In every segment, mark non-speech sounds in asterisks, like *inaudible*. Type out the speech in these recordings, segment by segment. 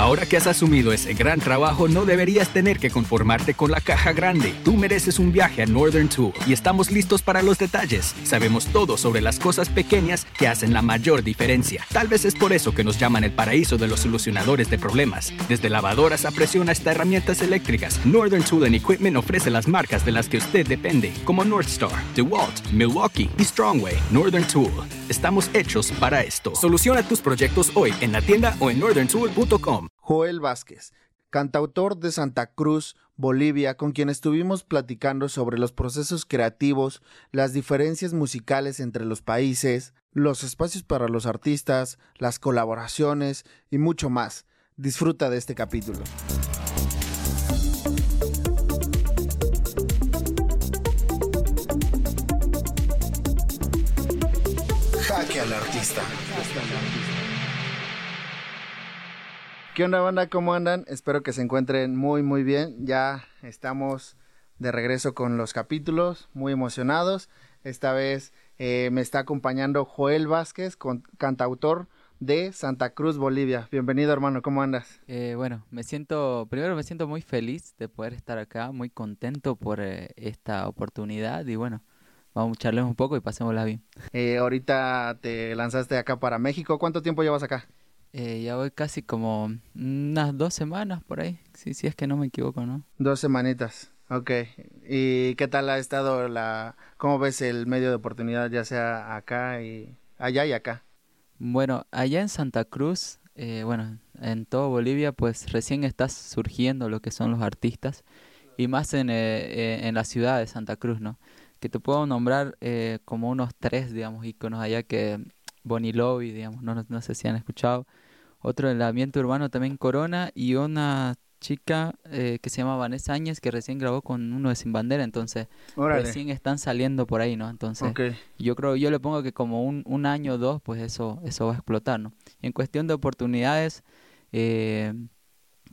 Ahora que has asumido ese gran trabajo, no deberías tener que conformarte con la caja grande. Tú mereces un viaje a Northern Tool y estamos listos para los detalles. Sabemos todo sobre las cosas pequeñas que hacen la mayor diferencia. Tal vez es por eso que nos llaman el paraíso de los solucionadores de problemas. Desde lavadoras a presión hasta herramientas eléctricas, Northern Tool and Equipment ofrece las marcas de las que usted depende, como Northstar, DeWalt, Milwaukee y Strongway. Northern Tool. Estamos hechos para esto. Soluciona tus proyectos hoy en la tienda o en northerntool.com. Joel Vázquez, cantautor de Santa Cruz, Bolivia, con quien estuvimos platicando sobre los procesos creativos, las diferencias musicales entre los países, los espacios para los artistas, las colaboraciones y mucho más. Disfruta de este capítulo. Jaque al artista. ¿Qué onda, banda? ¿Cómo andan? Espero que se encuentren muy, muy bien. Ya estamos de regreso con los capítulos, muy emocionados. Esta vez eh, me está acompañando Joel Vázquez, cantautor de Santa Cruz, Bolivia. Bienvenido, hermano. ¿Cómo andas? Eh, bueno, me siento, primero me siento muy feliz de poder estar acá, muy contento por eh, esta oportunidad y bueno, vamos a charlar un poco y pasémosla bien. ahorita te lanzaste acá para México. ¿Cuánto tiempo llevas acá? Eh, ya voy casi como unas dos semanas por ahí, si sí, es que no me equivoco, ¿no? Dos semanitas, ok. ¿Y qué tal ha estado la, cómo ves el medio de oportunidad, ya sea acá y allá y acá? Bueno, allá en Santa Cruz, eh, bueno, en todo Bolivia, pues recién está surgiendo lo que son los artistas y más en, eh, en la ciudad de Santa Cruz, ¿no? Que te puedo nombrar como unos tres, digamos, iconos allá que Bonnie Lobby, digamos, no, no, sé si han escuchado. Otro del ambiente urbano también Corona y una chica eh, que se llama Vanessa Áñez que recién grabó con uno de Sin Bandera, entonces recién están saliendo por ahí, ¿no? Entonces yo creo, yo le pongo que como un, un año o dos, pues eso, eso va a explotar, ¿no? En cuestión de oportunidades, eh,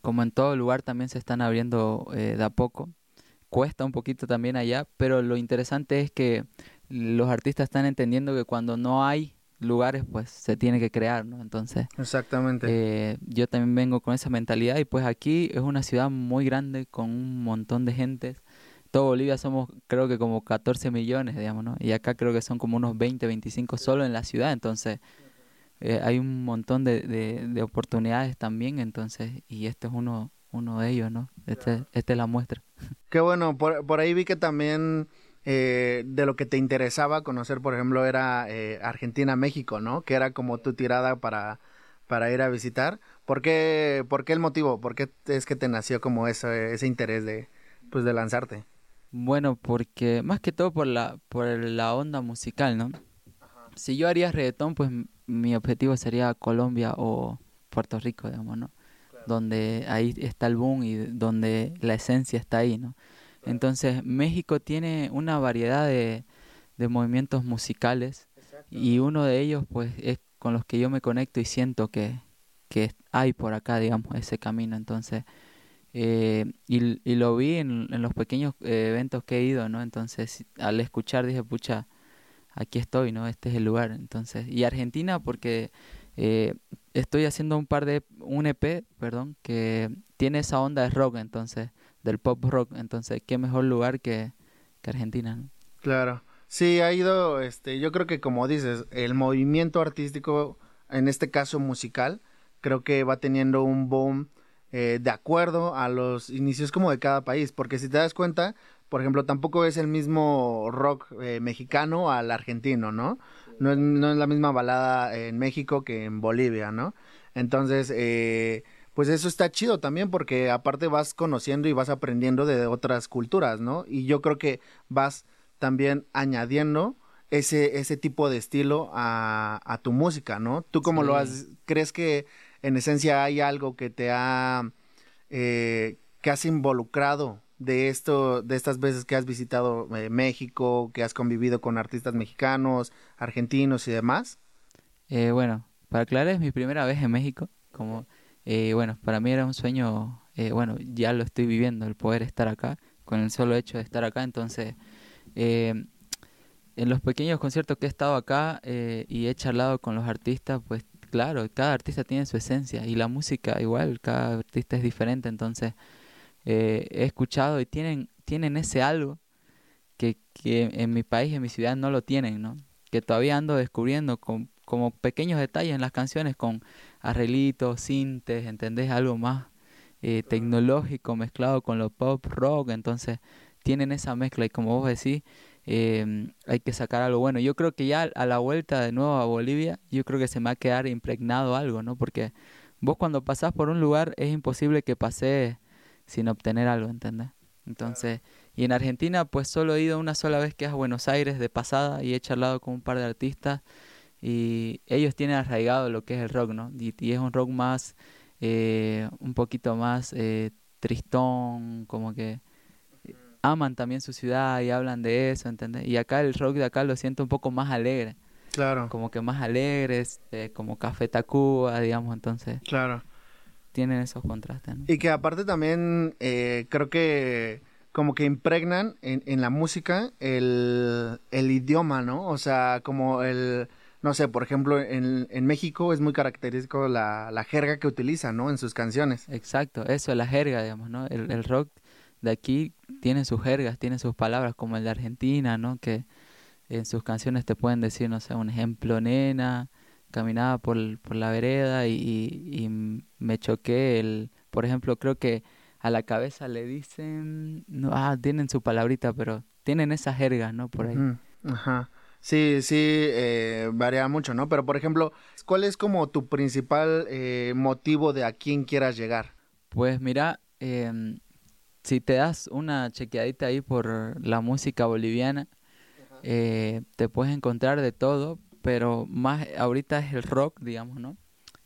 como en todo lugar también se están abriendo eh, de a poco, cuesta un poquito también allá, pero lo interesante es que los artistas están entendiendo que cuando no hay lugares pues se tiene que crear, ¿no? Entonces, exactamente. Eh, yo también vengo con esa mentalidad y pues aquí es una ciudad muy grande con un montón de gente. Todo Bolivia somos creo que como 14 millones, digamos, ¿no? Y acá creo que son como unos 20, 25 solo en la ciudad, entonces eh, hay un montón de, de, oportunidades también, entonces, y este es uno, uno de ellos, ¿no? Este, esta es la muestra. Qué bueno, por, por ahí vi que también eh, de lo que te interesaba conocer, por ejemplo, era eh, Argentina-México, ¿no? Que era como tu tirada para, para ir a visitar. ¿Por qué, ¿Por qué el motivo? ¿Por qué es que te nació como ese, ese interés de, pues, de lanzarte? Bueno, porque más que todo por la, por la onda musical, ¿no? Si yo haría reggaetón, pues mi objetivo sería Colombia o Puerto Rico, digamos, ¿no? Donde ahí está el boom y donde la esencia está ahí, ¿no? Entonces México tiene una variedad de, movimientos musicales y uno de ellos pues es con los que yo me conecto y siento que, que hay por acá, digamos, ese camino. Entonces, eh, y, y, lo vi en, en los pequeños eh, eventos que he ido, ¿no? Entonces, al escuchar dije, pucha, aquí estoy, ¿no? Este es el lugar. Entonces, y Argentina porque eh, estoy haciendo un par de, un EP, perdón, que tiene esa onda de rock, entonces del pop rock. Entonces, qué mejor lugar que, Argentina. Claro. Sí, ha ido, este, yo creo que como dices, el movimiento artístico, en este caso musical, creo que va teniendo un boom eh, de acuerdo a los inicios como de cada país, porque si te das cuenta, por ejemplo, tampoco es el mismo rock eh, mexicano al argentino, ¿no? No es, no es la misma balada en México que en Bolivia, ¿no? Entonces, eh, pues eso está chido también porque aparte vas conociendo y vas aprendiendo de otras culturas, ¿no? Y yo creo que vas también añadiendo ese, ese tipo de estilo a, a tu música, ¿no? ¿Tú cómo lo has, crees que en esencia hay algo que te ha, eh, que has involucrado de esto, de estas veces que has visitado eh, México, que has convivido con artistas mexicanos, argentinos y demás? Eh, bueno, para aclarar es mi primera vez en México, como eh, bueno, para mí era un sueño, eh, bueno, ya lo estoy viviendo, el poder estar acá, con el solo hecho de estar acá, entonces, eh, en los pequeños conciertos que he estado acá y he charlado con los artistas, pues claro, cada artista tiene su esencia y la música igual, cada artista es diferente, entonces eh, he escuchado y tienen, tienen ese algo que, que en mi país, en mi ciudad no lo tienen, ¿no? Que todavía ando descubriendo con, como pequeños detalles en las canciones con arreglitos, sintes, ¿entendés? Algo más eh, tecnológico mezclado con lo pop rock, entonces tienen esa mezcla y como vos decís, eh, hay que sacar algo bueno. Yo creo que ya a la vuelta de nuevo a Bolivia, yo creo que se me va a quedar impregnado algo, ¿no? Porque vos cuando pasás por un lugar es imposible que pases sin obtener algo, ¿entendés? Entonces, y en Argentina pues solo he ido una sola vez que es a Buenos Aires de pasada y he charlado con un par de artistas y ellos tienen arraigado lo que es el rock, ¿no? Y, es un rock más, eh, un poquito más eh, tristón, como que aman también su ciudad y hablan de eso, ¿entendés? Y acá el rock de acá lo siento un poco más alegre. Claro. Como que más alegres, eh, como Café Tacuba, digamos, entonces. Claro. Tienen esos contrastes, ¿no? Y que aparte también creo que como que impregnan en, en la música el, el idioma, ¿no? O sea, como el no sé, por ejemplo, en, en México es muy característico la, la, jerga que utiliza, ¿no? En sus canciones. Exacto, eso, la jerga, digamos, ¿no? El, el, rock de aquí tiene sus jergas, tiene sus palabras, como el de Argentina, ¿no? Que en sus canciones te pueden decir, no sé, un ejemplo, nena, caminaba por, por la vereda y, y, me choqué, el, por ejemplo, creo que a la cabeza le dicen, no, ah, tienen su palabrita, pero tienen esa jerga, ¿no? Por ahí. Ajá. Sí, sí, eh, varía mucho, ¿no? Pero, por ejemplo, ¿cuál es como tu principal eh, motivo de a quién quieras llegar? Pues mira, eh, si te das una chequeadita ahí por la música boliviana, eh, te puedes encontrar de todo, pero más ahorita es el rock, digamos, ¿no?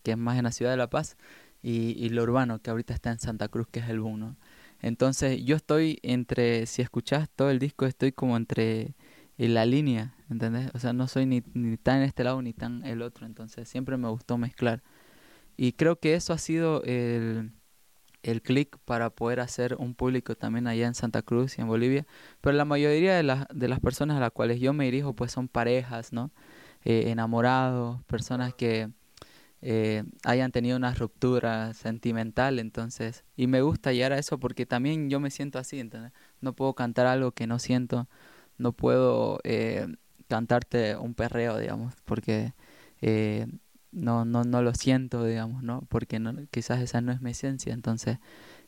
Que es más en la ciudad de La Paz, y, y lo urbano, que ahorita está en Santa Cruz, que es el boom, ¿no? Entonces yo estoy entre, si escuchas todo el disco, estoy como entre en la línea, ¿entendés? O sea, no soy ni, ni tan este lado ni tan el otro, entonces siempre me gustó mezclar. Y creo que eso ha sido el, el clic para poder hacer un público también allá en Santa Cruz y en Bolivia. Pero la mayoría de, las de las personas a las cuales yo me dirijo pues son parejas, ¿no? Eh, enamorados, personas que eh, hayan tenido una ruptura sentimental, entonces, y me gusta llegar a eso porque también yo me siento así, ¿entendés? No puedo cantar algo que no siento, no puedo eh, cantarte un perreo, digamos, porque eh, no, no, no lo siento, digamos, ¿no? Porque no, quizás esa no es mi esencia. Entonces,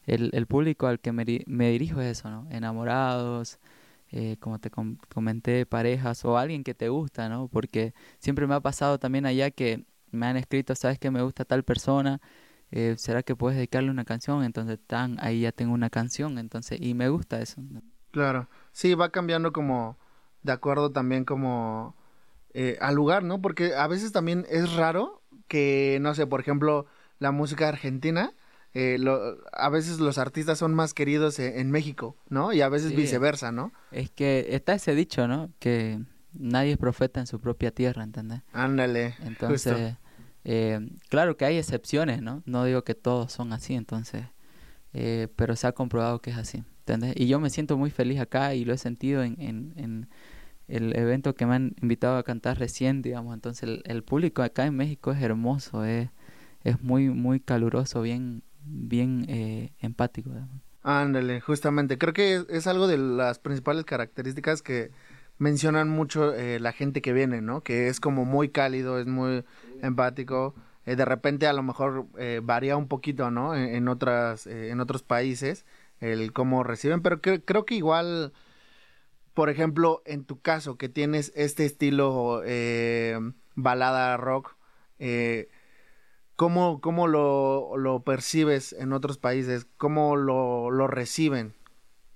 el, el público al que me, dirijo es eso, ¿no? Enamorados, eh, como te comenté, parejas o alguien que te gusta, ¿no? Porque siempre me ha pasado también allá que me han escrito, sabes que me gusta tal persona, eh, ¿será que puedes dedicarle una canción? Entonces, tan, ahí ya tengo una canción, entonces, y me gusta eso. Claro, sí, va cambiando como de acuerdo también como eh, al lugar, ¿no? Porque a veces también es raro que, no sé, por ejemplo, la música argentina, eh, lo, a veces los artistas son más queridos en, en México, ¿no? Y a veces Sí. viceversa, ¿no? Es que está ese dicho, ¿no? Que nadie es profeta en su propia tierra, ¿entendés? Ándale. Entonces, eh, claro que hay excepciones, ¿no? No digo que todos son así, entonces, eh, pero se ha comprobado que es así, ¿entendés? Y yo me siento muy feliz acá y lo he sentido en, en, en el evento que me han invitado a cantar recién, digamos. Entonces, el, público acá en México es hermoso, es, es muy, muy caluroso, bien, bien eh, empático. Ándale, justamente. Creo que es, algo de las principales características que mencionan mucho eh, la gente que viene, ¿no? Que es como muy cálido, es muy empático. Eh, de repente a lo mejor eh, varía un poquito, ¿no? En, en otras, eh, en otros países el cómo reciben, pero cre- creo que igual, por ejemplo, en tu caso que tienes este estilo eh, balada rock, eh, ¿cómo, cómo lo, lo percibes en otros países? ¿Cómo lo, lo reciben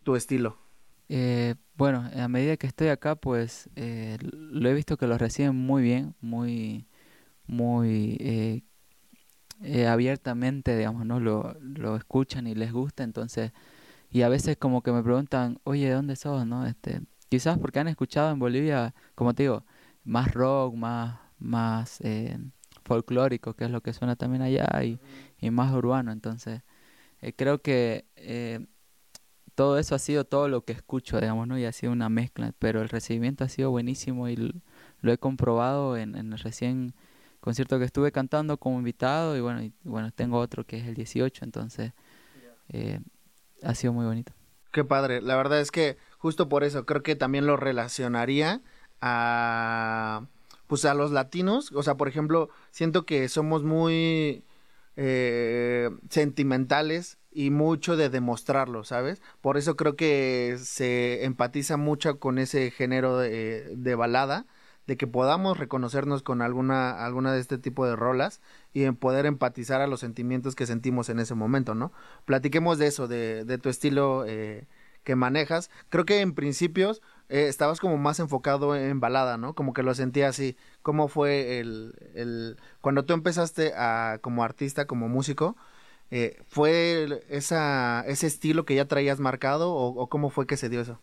tu estilo? Eh, bueno, a medida que estoy acá, pues eh, lo he visto que lo reciben muy bien, muy, muy eh, eh, abiertamente, digamos, ¿no? Lo, lo escuchan y les gusta, entonces, y a veces como que me preguntan, oye, ¿de dónde sos, no? Este, quizás porque han escuchado en Bolivia, como te digo, más rock, más, más eh, folclórico, que es lo que suena también allá, y, y más urbano, entonces, eh, creo que eh, todo eso ha sido todo lo que escucho, digamos, ¿no? Y ha sido una mezcla, pero el recibimiento ha sido buenísimo y lo he comprobado en, en recién concierto que estuve cantando como invitado y bueno, y, bueno tengo otro que es el 18, entonces eh, ha sido muy bonito. Qué padre, la verdad es que justo por eso creo que también lo relacionaría a pues a los latinos, o sea, por ejemplo, siento que somos muy eh, sentimentales y mucho de demostrarlo, ¿sabes? Por eso creo que se empatiza mucho con ese género de, de balada, de que podamos reconocernos con alguna, alguna de este tipo de rolas y en poder empatizar a los sentimientos que sentimos en ese momento, ¿no? Platiquemos de eso, de, de tu estilo eh, que manejas. Creo que en principios eh, estabas como más enfocado en balada, ¿no? Como que lo sentía así. ¿Cómo fue el, el... cuando tú empezaste a, como artista, como músico, eh, ¿fue esa, ese estilo que ya traías marcado o, cómo fue que se dio eso?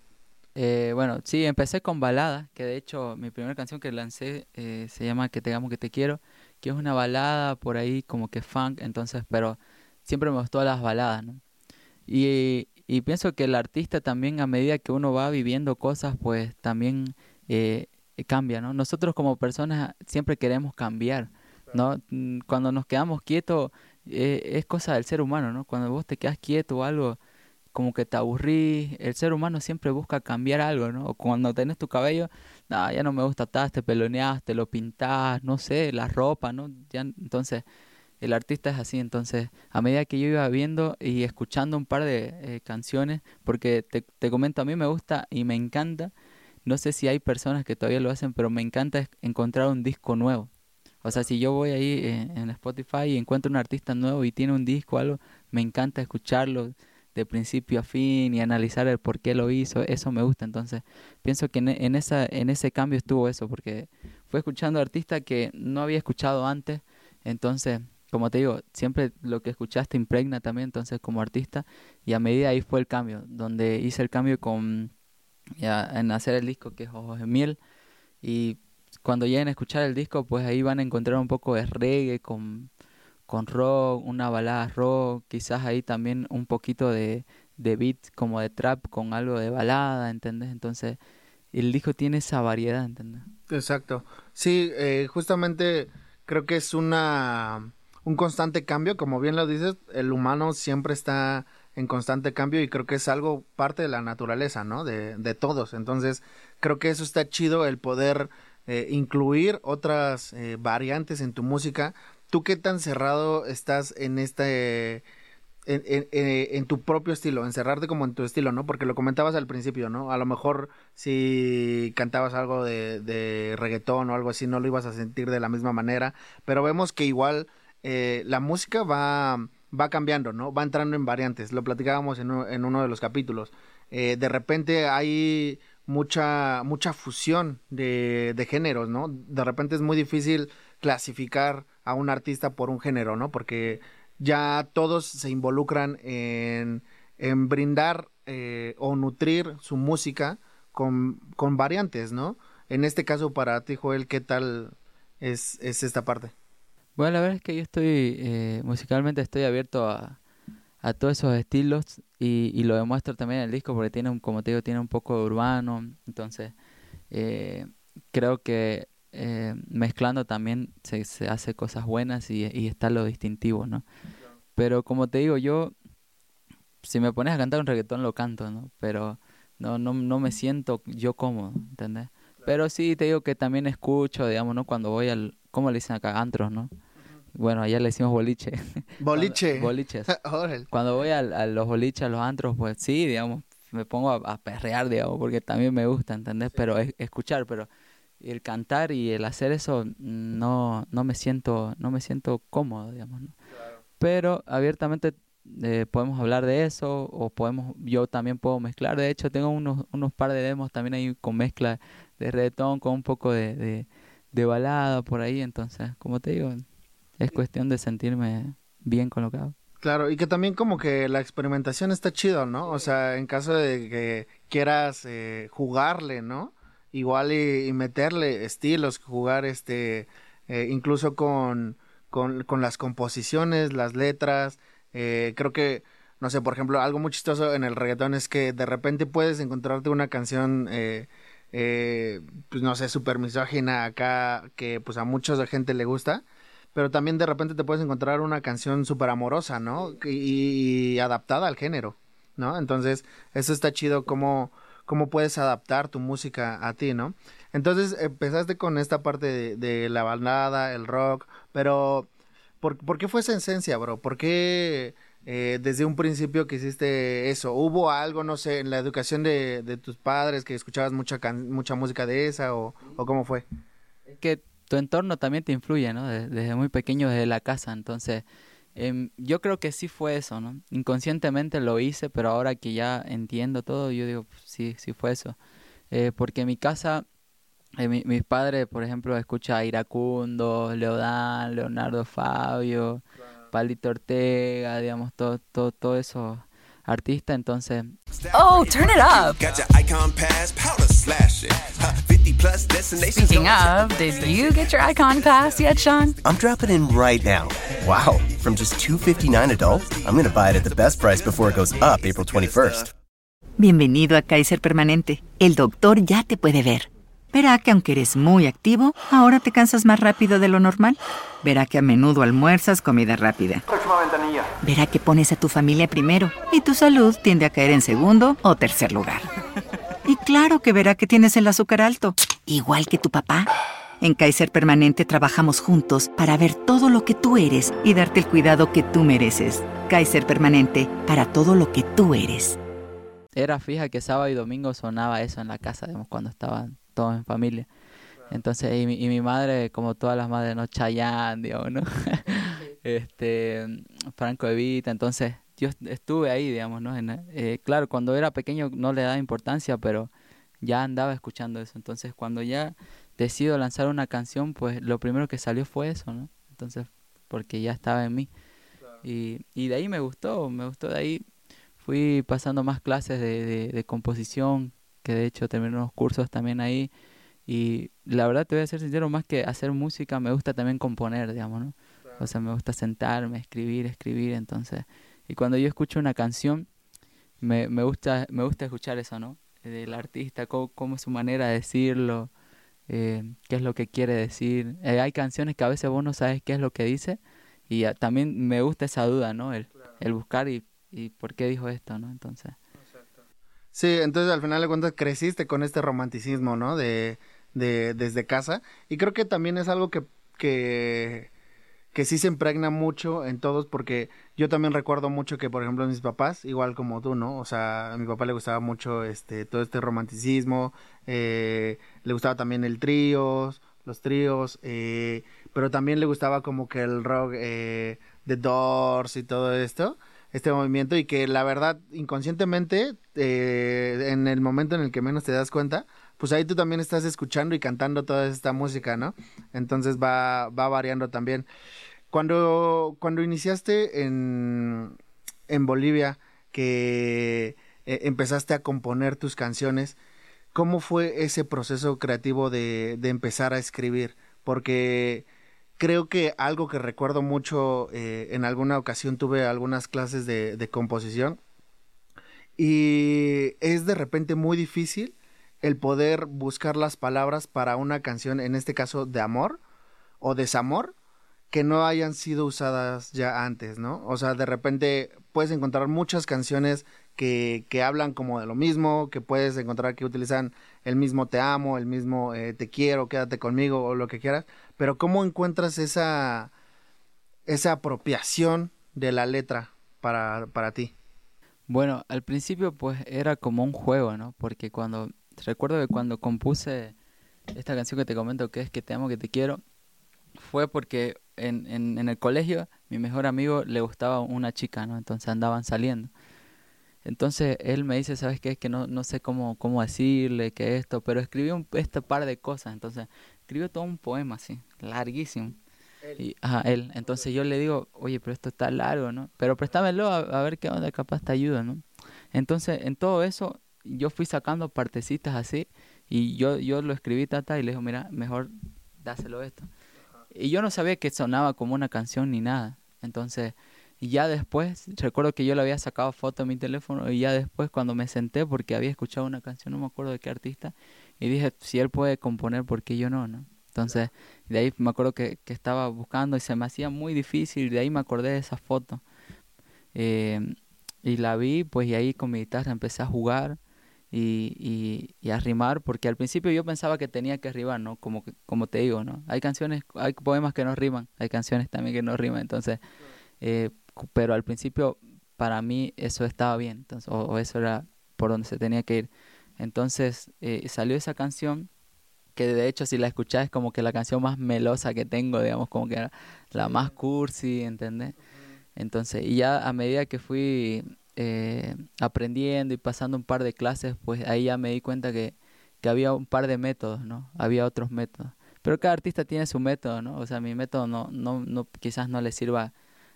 Eh, bueno, sí, empecé con balada, que de hecho mi primera canción que lancé eh, se llama Que te amo, que te quiero, que es una balada por ahí como que funk, entonces, pero siempre me gustó las baladas. Y, y pienso que el artista también a medida que uno va viviendo cosas, pues también eh, cambia, ¿no? Nosotros como personas siempre queremos cambiar, ¿no? Mm, cuando nos quedamos quietos eh, es cosa del ser humano, ¿no? Cuando vos te quedas quieto o algo, como que te aburrís, el ser humano siempre busca cambiar algo, ¿no? Cuando tenés tu cabello, no, ya no me gusta, te peloneás, te lo pintás, no sé, la ropa, ¿no? Ya, entonces el artista es así, entonces a medida que yo iba viendo y escuchando un par de eh, canciones, porque te, te comento, a mí me gusta y me encanta, no sé si hay personas que todavía lo hacen, pero me encanta encontrar un disco nuevo. O sea, si yo voy ahí eh, en, Spotify y encuentro un artista nuevo y tiene un disco o algo, me encanta escucharlo de principio a fin y analizar el por qué lo hizo, eso me gusta. Entonces, pienso que en, en, esa, en ese cambio estuvo eso, porque fue escuchando artistas que no había escuchado antes, entonces como te digo, siempre lo que escuchaste impregna también, entonces como artista, y a medida ahí fue el cambio, donde hice el cambio con, ya, en hacer el disco que es Ojos de Miel, y cuando lleguen a escuchar el disco, pues ahí van a encontrar un poco de reggae con, con rock, una balada rock, quizás ahí también un poquito de, de beat como de trap con algo de balada, ¿entendés? Entonces el disco tiene esa variedad, ¿entendés? Exacto. Sí, eh, justamente creo que es una un constante cambio, como bien lo dices, el humano siempre está en constante cambio y creo que es algo parte de la naturaleza, ¿no? De, de todos. Entonces, creo que eso está chido el poder eh, incluir otras eh, variantes en tu música. ¿Tú qué tan cerrado estás en este... En, en, tu propio estilo, encerrarte como en tu estilo, ¿no? Porque lo comentabas al principio, ¿no? A lo mejor si cantabas algo de, de reggaetón o algo así, no lo ibas a sentir de la misma manera, pero vemos que igual eh, la música va, va cambiando, ¿no? Va entrando en variantes. Lo platicábamos en, en uno de los capítulos. Eh, de repente hay mucha, mucha fusión de, de géneros, ¿no? De repente es muy difícil clasificar a un artista por un género, ¿no? Porque ya todos se involucran en, en brindar eh, o nutrir su música con, con variantes, ¿no? En este caso, para ti, Joel, ¿qué tal es, es esta parte? Bueno, la verdad es que yo estoy, eh, musicalmente estoy abierto a, a todos esos estilos y, y, lo demuestro también en el disco porque tiene, un, como te digo, tiene un poco de urbano, entonces eh, creo que eh, mezclando también se, se hace cosas buenas y, y está lo distintivo, ¿no? Pero como te digo, yo, si me pones a cantar un reggaetón lo canto, ¿no? Pero no, no, no me siento yo cómodo, ¿entendés? Pero sí te digo que también escucho, digamos, ¿no? Cuando voy al, ¿cómo le dicen acá? Antros, ¿no? Bueno, allá le decimos boliche. *laughs* Boliche. Boliches. *laughs* Cuando voy a, los boliches, a los antros, pues sí, digamos, me pongo a, perrear, digamos, porque también me gusta, ¿entendés? Pero es, escuchar, pero el cantar y el hacer eso no, no me siento, no me siento cómodo, digamos, ¿no? Pero abiertamente eh, podemos hablar de eso o podemos, yo también puedo mezclar. De hecho, tengo unos, unos par de demos también ahí con mezcla de reggaetón, con un poco de, de, de balada por ahí. Entonces, como te digo, es cuestión de sentirme bien con lo que hago. Claro, y que también como que la experimentación está chido, ¿no? O sea, en caso de que quieras eh, jugarle, ¿no? Igual y, meterle estilos, jugar este, eh, incluso con, con, con, las composiciones, las letras. Eh, creo que, no sé, por ejemplo, algo muy chistoso en el reggaetón es que de repente puedes encontrarte una canción eh, pues no sé, super misógina acá, que pues a mucha gente le gusta, pero también de repente te puedes encontrar una canción súper amorosa, ¿no? Y, adaptada al género, ¿no? Entonces, eso está chido como cómo puedes adaptar tu música a ti, ¿no? Entonces empezaste con esta parte de, de la balada, el rock, pero ¿por, ¿por, qué fue esa esencia, bro? ¿Por qué eh, desde un principio que hiciste eso? ¿Hubo algo, no sé, en la educación de, tus padres que escuchabas mucha, mucha música de esa o, cómo fue? Que tu entorno también te influye, ¿no? Desde, muy pequeño, desde la casa. Entonces, em, yo creo que sí fue eso, ¿no? Inconscientemente lo hice, pero ahora que ya entiendo todo, yo digo, pues, sí, sí fue eso. Eh, porque en mi casa, eh, mis padres, por ejemplo, escuchan a Iracundo, Leodán, Leonardo Fabio, Palito Ortega, digamos, todo, todo, todo eso artista, entonces... Oh, turn it up. Speaking of, did you get your icon pass yet, Sean? I'm dropping in right now. Wow, from just 259 adult, I'm going to buy it at the best price before it goes up April 21st. Bienvenido a Kaiser Permanente. El doctor ya te puede ver. Verá que aunque eres muy activo, ahora te cansas más rápido de lo normal. Verá que a menudo almuerzas comida rápida. Próxima ventanilla. Verá que pones a tu familia primero y tu salud tiende a caer en segundo o tercer lugar. Y claro que verá que tienes el azúcar alto, igual que tu papá. En Kaiser Permanente trabajamos juntos para ver todo lo que tú eres y darte el cuidado que tú mereces. Kaiser Permanente, para todo lo que tú eres. Era fija que sábado y domingo sonaba eso en la casa, digamos, cuando estaban todos en familia. Entonces, y mi, y mi, madre, como todas las madres, ¿no? Chayanne, digamos, ¿no? *laughs* *laughs* este, Franco Evita, entonces yo estuve ahí, digamos, ¿no? Eh, claro, cuando era pequeño no le daba importancia, pero ya andaba escuchando eso. Entonces, cuando ya decido lanzar una canción, pues lo primero que salió fue eso, ¿no? Entonces, porque ya estaba en mí. Y, y de ahí me gustó, me gustó de ahí. Fui pasando más clases de, de, de composición, que de hecho terminé unos cursos también ahí. Y la verdad te voy a ser sincero, más que hacer música, me gusta también componer, digamos, ¿no? O sea, me gusta sentarme, escribir, escribir, entonces. Y cuando yo escucho una canción, me, me, gusta, me gusta escuchar eso, ¿no? Del artista, cómo, es su manera de decirlo, eh, qué es lo que quiere decir. Eh, hay canciones que a veces vos no sabes qué es lo que dice y también me gusta esa duda, ¿no? El, el buscar y, y por qué dijo esto, ¿no? Entonces. Sí, entonces al final de cuentas creciste con este romanticismo, ¿no? De, de desde casa. Y creo que también es algo que, que, que sí se impregna mucho en todos, porque yo también recuerdo mucho que, por ejemplo, mis papás, igual como tú, ¿no? O sea, a mi papá le gustaba mucho este, todo este romanticismo, eh, le gustaba también el tríos, los tríos, eh, pero también le gustaba como que el rock, eh, The Doors y todo esto este movimiento y que la verdad inconscientemente eh, en el momento en el que menos te das cuenta pues ahí tú también estás escuchando y cantando toda esta música no entonces va va variando también. Cuando cuando iniciaste en en Bolivia que eh, empezaste a componer tus canciones cómo fue ese proceso creativo de de empezar a escribir porque creo que algo que recuerdo mucho, eh, en alguna ocasión tuve algunas clases de, de, composición y es de repente muy difícil el poder buscar las palabras para una canción, en este caso de amor o desamor, que no hayan sido usadas ya antes, ¿no? O sea, de repente puedes encontrar muchas canciones que, que hablan como de lo mismo, que puedes encontrar que utilizan el mismo te amo, el mismo eh, te quiero, quédate conmigo o lo que quieras, pero ¿cómo encuentras esa, esa apropiación de la letra para, para ti? Bueno, al principio pues era como un juego, ¿no? Porque cuando, recuerdo que cuando compuse esta canción que te comento, que es que te amo, que te quiero, fue porque en, en, en el colegio mi mejor amigo le gustaba una chica, ¿no? Entonces andaban saliendo. Entonces él me dice, ¿sabes qué? Es que no, no sé cómo, cómo decirle que esto, pero escribió un, este par de cosas. Entonces escribió todo un poema así, larguísimo. Él. Y, ajá, él. Entonces yo le digo, oye, pero esto está largo, ¿no? Pero préstamelo a, a ver qué onda, capaz te ayuda, ¿no? Entonces en todo eso yo fui sacando partecitas así y yo, yo lo escribí, tata, y le dijo, mira, mejor dáselo esto. Y yo no sabía que sonaba como una canción ni nada. Entonces y ya después, recuerdo que yo le había sacado foto a mi teléfono y ya después cuando me senté, porque había escuchado una canción, no me acuerdo de qué artista, Y dije, si él puede componer, ¿por qué yo no? no? Entonces, de ahí me acuerdo que, que estaba buscando y se me hacía muy difícil, de ahí me acordé de esa foto. Eh, y la vi, pues, y ahí con mi guitarra empecé a jugar y, y, y, a rimar, porque al principio yo pensaba que tenía que rimar, ¿no? Como, que, como te digo, ¿no? Hay canciones, hay poemas que no riman, hay canciones también que no riman, entonces, eh, pero al principio para mí eso estaba bien, entonces, o, o, eso era por donde se tenía que ir. Entonces eh, salió esa canción que de hecho si la escuchás es como que la canción más melosa que tengo, digamos, como que la más cursi, ¿entendés? Entonces, y ya a medida que fui eh, aprendiendo y pasando un par de clases, pues ahí ya me di cuenta que, que había un par de métodos, ¿no? Había otros métodos. Pero cada artista tiene su método, ¿no? O sea, mi método no, no, no quizás no le sirva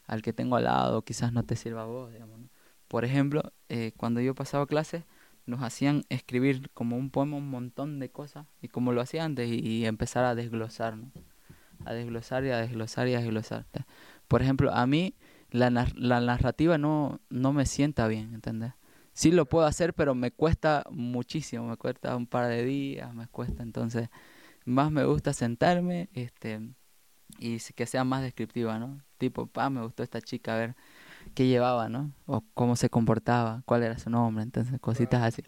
al que tengo al lado, quizás no te sirva a vos, digamos. Por ejemplo, eh, cuando yo pasaba clases, nos hacían escribir como un poema un montón de cosas, y como lo hacía antes, y, y empezar a desglosar, ¿no? A desglosar y a desglosar y a desglosar. Por ejemplo, a mí la, la narrativa no, no me sienta bien, ¿entendés? Sí lo puedo hacer, pero me cuesta muchísimo, me cuesta un par de días, me cuesta, entonces más me gusta sentarme este y que sea más descriptiva, ¿no? Tipo, pa, me gustó esta chica, a ver qué llevaba, ¿no? O cómo se comportaba, cuál era su nombre, entonces cositas así.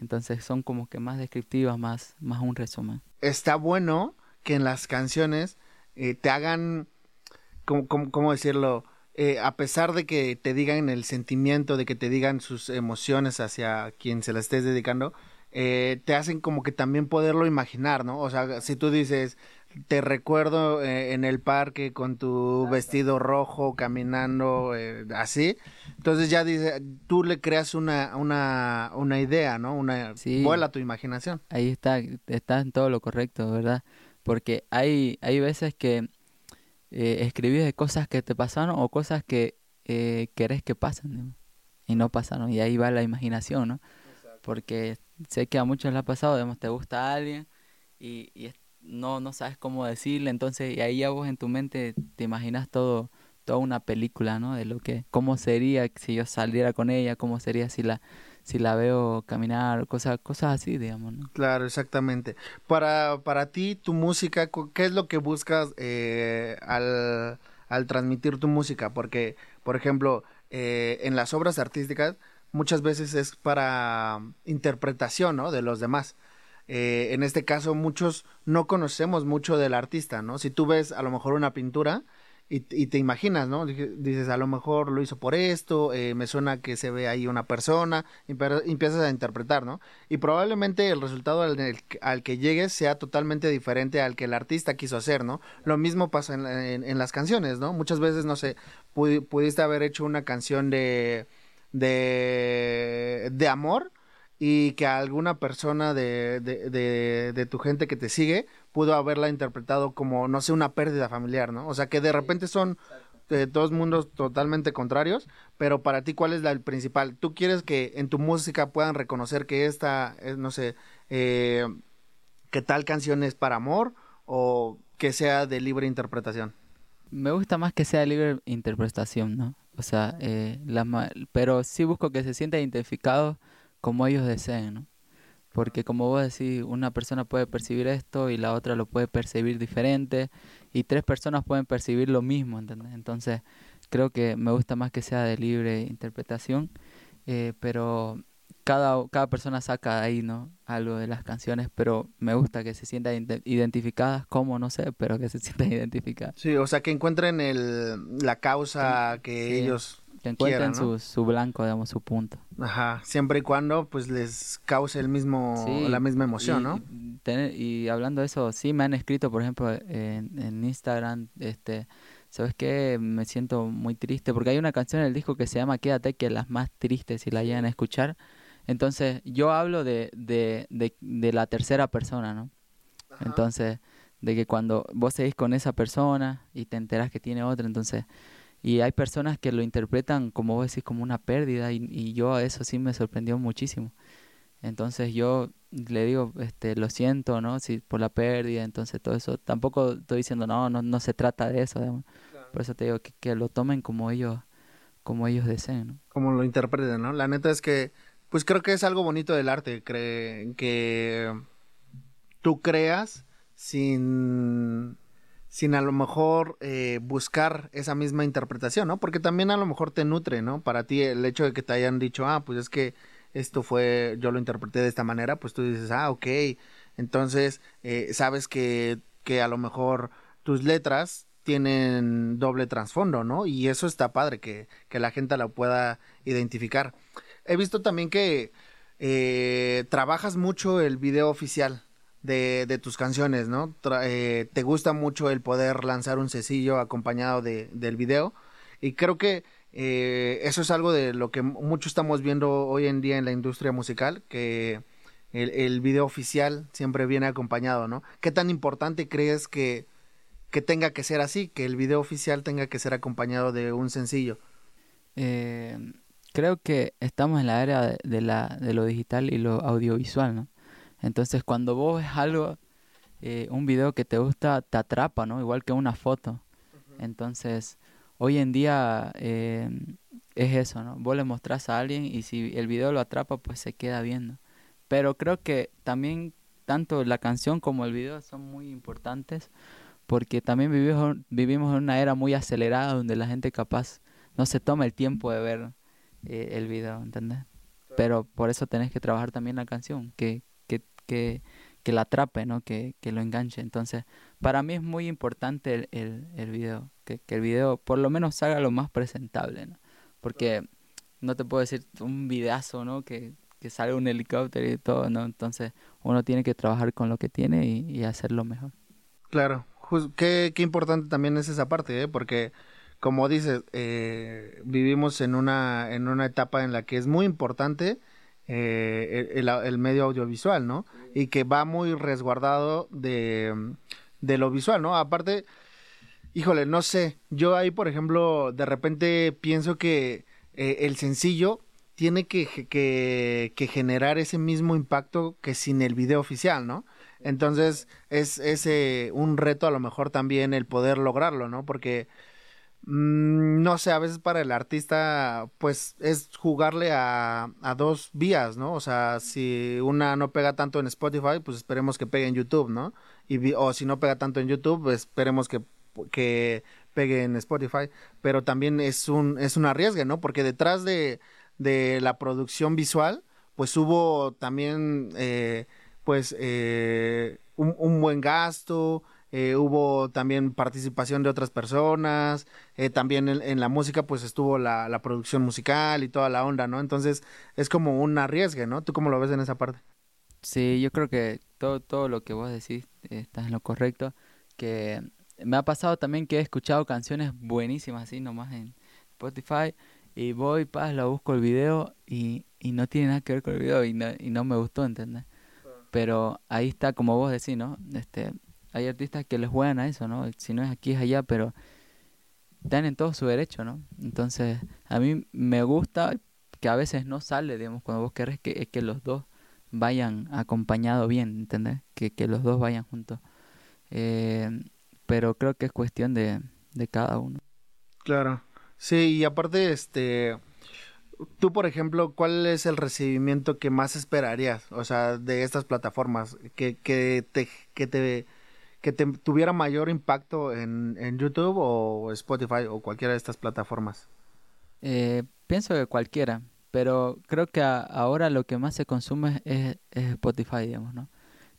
Entonces son como que más descriptivas, más, más un resumen. Está bueno que en las canciones eh, te hagan, ¿cómo, cómo, cómo decirlo? Eh, a pesar de que te digan el sentimiento, de que te digan sus emociones hacia quien se la estés dedicando, eh, te hacen como que también poderlo imaginar, ¿no? O sea, si tú dices, te recuerdo eh, en el parque con tu vestido rojo caminando eh, así, entonces ya dice, tú le creas una, una, una idea, ¿no? Una, Sí. vuela tu imaginación. Ahí está, está en todo lo correcto, ¿verdad? Porque hay, hay veces que eh, escribís de cosas que te pasaron o cosas que eh, querés que pasen ¿no? y no pasaron. Y ahí va la imaginación, ¿no? Porque sé que a muchos les ha pasado, digamos, te gusta alguien y, no, no sabes cómo decirle, entonces y ahí ya vos en tu mente te imaginas todo, toda una película, ¿no? De lo que, cómo sería si yo saliera con ella, cómo sería si la, si la veo caminar, cosas, cosas así, digamos, ¿no? Claro, exactamente. Para, para ti, tu música, ¿qué es lo que buscas eh, al, al transmitir tu música? Porque, por ejemplo, eh, en las obras artísticas muchas veces es para interpretación, ¿no? De los demás. Eh, en este caso, muchos no conocemos mucho del artista, ¿no? Si tú ves a lo mejor una pintura y, y te imaginas, ¿no? Dices, a lo mejor lo hizo por esto, eh, me suena que se ve ahí una persona, y empiezas a interpretar, ¿no? Y probablemente el resultado al, que llegues sea totalmente diferente al que el artista quiso hacer, ¿no? Lo mismo pasa en, en- en las canciones, ¿no? Muchas veces, no sé, pudi- pudiste haber hecho una canción de, de, de amor y que alguna persona de, de, de tu gente que te sigue pudo haberla interpretado como, no sé, una pérdida familiar, ¿no? O sea, que de repente son de dos mundos totalmente contrarios, pero para ti, ¿cuál es la el principal? ¿Tú quieres que en tu música puedan reconocer que esta, es, no sé, eh, que tal canción es para amor o que sea de libre interpretación? Me gusta más que sea libre interpretación, ¿no? O sea, eh, la pero sí busco que se sientan identificados como ellos deseen, ¿no? Porque como vos decís, una persona puede percibir esto y la otra lo puede percibir diferente y tres personas pueden percibir lo mismo, ¿entendés? Entonces creo que me gusta más que sea de libre interpretación, eh, pero cada, cada persona saca ahí, ¿no? Algo de las canciones, pero me gusta que se sientan ide- identificadas, como no sé, pero que se *laughs* sientan identificadas. Sí, o sea, que encuentren el, la causa que Sí. ellos Que encuentren su, su blanco, digamos, su punto. Ajá, siempre y cuando pues les cause el mismo, Sí, la misma emoción, y, ¿no? y tener- y hablando de eso, sí me han escrito, por ejemplo, en, en Instagram, este, ¿sabes qué? Me siento muy triste porque hay una canción en el disco que se llama Quédate, que es las más tristes si la llegan a escuchar. Entonces, yo hablo de, de, de, de la tercera persona, ¿no? Entonces, de que cuando vos seguís con esa persona y te enteras que tiene otra, entonces, y hay personas que lo interpretan, como vos decís, como una pérdida, y, y yo a eso sí me sorprendió muchísimo. Entonces yo le digo, este, lo siento, ¿no? Si por la pérdida, entonces todo eso. Tampoco estoy diciendo, no, no, no se trata de eso, digamos. Por eso te digo que, que lo tomen como ellos, como ellos deseen, ¿no? Como lo interpreten, ¿no? La neta es que, pues creo que es algo bonito del arte, que tú creas sin sin a lo mejor eh, buscar esa misma interpretación, ¿no? Porque también a lo mejor te nutre, ¿no? Para ti el hecho de que te hayan dicho, ah, pues es que esto fue, yo lo interpreté de esta manera, pues tú dices, ah, ok, entonces eh, sabes que, que a lo mejor tus letras tienen doble trasfondo, ¿no? Y eso está padre, que, que la gente la pueda identificar. He visto también que eh, trabajas mucho el video oficial, de, de tus canciones, ¿no? Eh, te gusta mucho el poder lanzar un sencillo acompañado de, del video y creo que eh, eso es algo de lo que mucho estamos viendo hoy en día en la industria musical, que el, el video oficial siempre viene acompañado, ¿no? ¿Qué tan importante crees que, que tenga que ser así, que el video oficial tenga que ser acompañado de un sencillo? Eh, creo que estamos en la era de, la, de lo digital y lo audiovisual, ¿no? Entonces cuando vos ves algo, eh, un video que te gusta, te atrapa, ¿no? Igual que una foto. Entonces, hoy en día eh, es eso, ¿no? Vos le mostrás a alguien y si el video lo atrapa, pues se queda viendo. Pero creo que también tanto la canción como el video son muy importantes porque también vivimos, vivimos en una era muy acelerada donde la gente capaz no se toma el tiempo de ver eh, el video, ¿entendés? Pero por eso tenés que trabajar también la canción, que, que, que la atrape, ¿no? Que, que, lo enganche. Entonces, para mí es muy importante el, el, video, que, que, el video por lo menos salga lo más presentable. Porque no te puedo decir un videazo, ¿no? Que, que salga un helicóptero y todo, ¿no? Entonces, uno tiene que trabajar con lo que tiene y, y hacerlo mejor. Claro, qué, qué importante también es esa parte, ¿eh? Porque como dices, eh, vivimos en una, en una etapa en la que es muy importante eh, el, medio audiovisual, ¿no? Y que va muy resguardado de, de lo visual, ¿no? Aparte, híjole, no sé, yo ahí, por ejemplo, de repente pienso que eh, el sencillo tiene que, que, que, generar ese mismo impacto que sin el video oficial, ¿no? Entonces es, eh, un reto a lo mejor también el poder lograrlo, ¿no? Porque no sé, a veces para el artista, pues es jugarle a, a, dos vías, ¿no? O sea, si una no pega tanto en Spotify, pues esperemos que pegue en YouTube, ¿no? Y, o si no pega tanto en YouTube, esperemos que, que pegue en Spotify. Pero también es un, es un arriesgue, ¿no? Porque detrás de, de la producción visual, pues hubo también, eh, pues, eh, un, un buen gasto, eh, hubo también participación de otras personas, eh, también en, la música pues estuvo la, la, producción musical y toda la onda, ¿no? Entonces es como un arriesgue, ¿no? ¿Tú cómo lo ves en esa parte? Sí, yo creo que todo, todo lo que vos decís está en lo correcto, que me ha pasado también que he escuchado canciones buenísimas así nomás en Spotify y voy, paz, la busco el video y, y no tiene nada que ver con el video y no, y no me gustó, ¿entendés? Pero ahí está, como vos decís, ¿no? Este, hay artistas que les juegan a eso, ¿no? Si no es aquí es allá, pero están en todo su derecho, ¿no? Entonces, a mí me gusta que a veces no sale, digamos, cuando vos querés que, que los dos vayan acompañados bien, ¿entendés? Que, que los dos vayan juntos. Eh, pero creo que es cuestión de, de cada uno. Claro. Sí, y aparte, este, tú, por ejemplo, ¿cuál es el recibimiento que más esperarías, o sea, de estas plataformas? Que, que te, que te que tuviera mayor impacto en, en, YouTube o Spotify o cualquiera de estas plataformas? Eh, pienso que cualquiera, pero creo que ahora lo que más se consume es, Spotify, digamos, ¿no?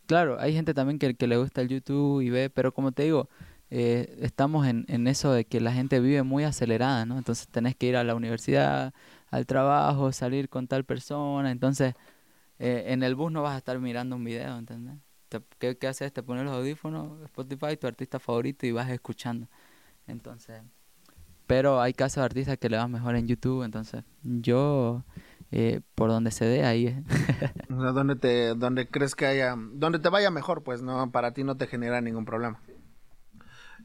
Claro, hay gente también que, que, le gusta el YouTube y ve, pero como te digo, eh, estamos en, en eso de que la gente vive muy acelerada, ¿no? Entonces tenés que ir a la universidad, al trabajo, salir con tal persona, entonces eh, en el bus no vas a estar mirando un video, ¿entendés? ¿Qué, ¿qué, haces? Te pones los audífonos, Spotify, tu artista favorito y vas escuchando. Entonces, pero hay casos de artistas que le van mejor en YouTube, entonces yo, eh, por donde se dé, ahí es. *laughs* donde, te, donde crees que haya, donde te vaya mejor, pues no, para ti no te genera ningún problema.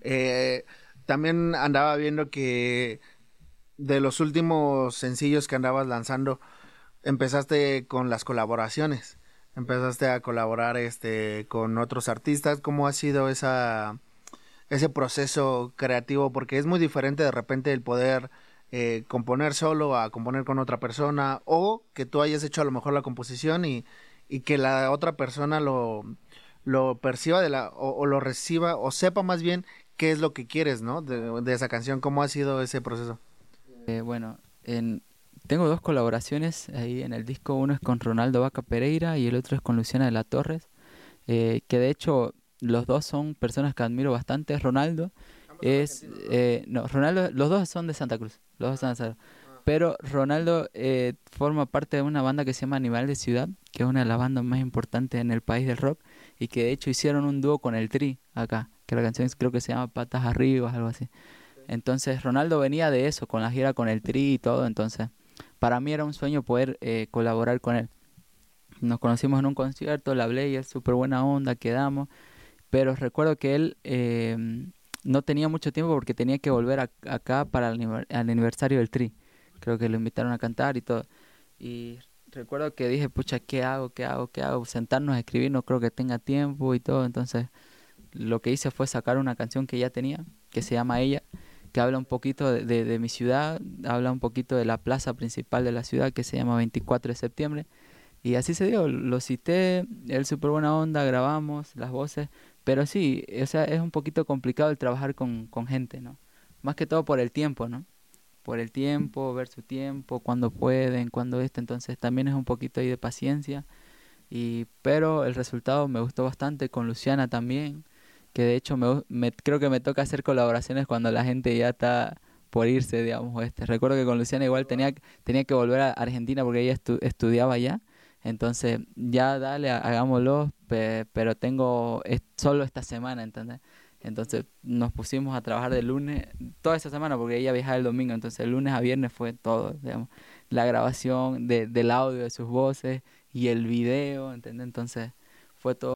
Eh, también andaba viendo que de los últimos sencillos que andabas lanzando, empezaste con las colaboraciones empezaste a colaborar este con otros artistas cómo ha sido esa ese proceso creativo porque es muy diferente de repente el poder eh, componer solo a componer con otra persona o que tú hayas hecho a lo mejor la composición y, y que la otra persona lo lo perciba de la, o, lo reciba, o sepa más bien qué es lo que quieres, ¿no? De, esa canción, ¿cómo ha sido ese proceso? Eh, bueno, en, tengo dos colaboraciones ahí en el disco, uno es con Ronaldo Vaca Pereira y el otro es con Luciana de la Torres, eh, que de hecho los dos son personas que admiro bastante. Ronaldo es, eh, no, Ronaldo, los dos son de Santa Cruz, los dos son de Santa Cruz. Ah. Pero Ronaldo eh, forma parte de una banda que se llama Animal de Ciudad, que es una de las bandas más importantes en el país del rock, y que de hecho hicieron un dúo con el Tri acá, que la canción creo que se llama Patas Arriba, algo así. Entonces Ronaldo venía de eso, con la gira con el Tri y todo, entonces para mí era un sueño poder eh, colaborar con él. Nos conocimos en un concierto, le hablé y es súper buena onda, quedamos, pero recuerdo que él eh, no tenía mucho tiempo porque tenía que volver acá para el, aniversario del Tri. Creo que lo invitaron a cantar y todo. Y recuerdo que dije, pucha, ¿qué hago? ¿Qué hago? ¿Qué hago? Sentarnos a escribir, no creo que tenga tiempo y todo. Entonces, lo que hice fue sacar una canción que ya tenía, que se llama Ella, que habla un poquito de, mi ciudad, habla un poquito de la plaza principal de la ciudad, que se llama 24 de septiembre. Y así se dio, lo cité, él súper buena onda, grabamos las voces, pero sí, o sea, es un poquito complicado el trabajar con, con gente, ¿no? Más que todo por el tiempo, ¿no? Por el tiempo, ver su tiempo, cuando pueden, cuando esto, entonces también es un poquito ahí de paciencia. Y, pero el resultado me gustó bastante con Luciana también, que de hecho me, me, creo que me toca hacer colaboraciones cuando la gente ya está por irse, digamos, este. Recuerdo que con Luciana igual tenía, tenía que volver a Argentina porque ella estudiaba allá entonces, ya dale, hagámoslo, pero tengo solo esta semana, ¿entendés? Entonces nos pusimos a trabajar de lunes, toda esa semana, porque ella viajaba el domingo, entonces el lunes a viernes fue todo, digamos, la grabación de, del audio de sus voces y el video, ¿entendés? Entonces fue todo.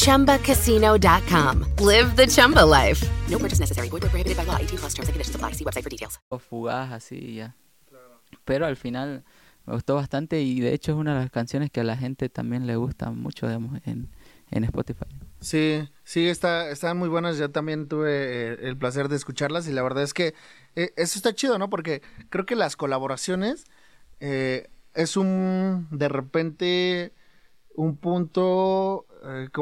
ChumbaCasino.com. Live the Chumba life. No purchase necessary. Void prohibited by law. 18 plus terms and conditions apply. See website for details. Fugaz así ya. Pero al final me gustó bastante y de hecho es una de las canciones que a la gente también le gusta mucho digamos, en, en Spotify. Sí, sí, está, están muy buenas. Yo también tuve eh, el placer de escucharlas y la verdad es que eh, eso está chido, ¿no? Porque creo que las colaboraciones eh, es un, de repente, un punto,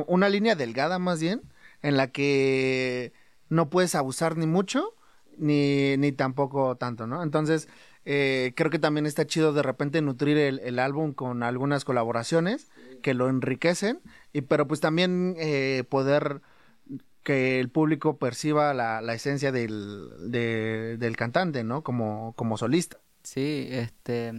una línea delgada más bien, en la que no puedes abusar ni mucho, ni, ni tampoco tanto, ¿no? Entonces, eh, creo que también está chido de repente nutrir el, álbum con algunas colaboraciones que lo enriquecen, y pero pues también eh, poder que el público perciba la, esencia del, del cantante, ¿no? Como, como solista. Sí, este,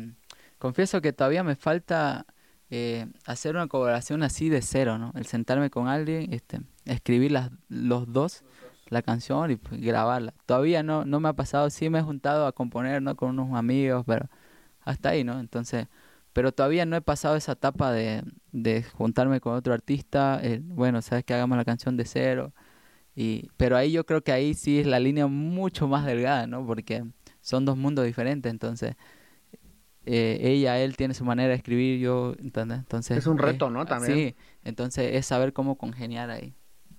confieso que todavía me falta eh, hacer una colaboración así de cero, ¿no? El sentarme con alguien, este, escribir las, los dos la canción y pues, grabarla. Todavía no, no me ha pasado, sí me he juntado a componer ¿no? con unos amigos, pero hasta ahí, ¿no? Entonces, pero todavía no he pasado esa etapa de, de juntarme con otro artista, bueno, sabes que hagamos la canción de cero, y, pero ahí yo creo que ahí sí es la línea mucho más delgada, ¿no? Porque son dos mundos diferentes, entonces eh, ella, él tiene su manera de escribir, yo, Entonces, es un reto, ¿no? También. Sí, entonces es saber cómo congeniar ahí.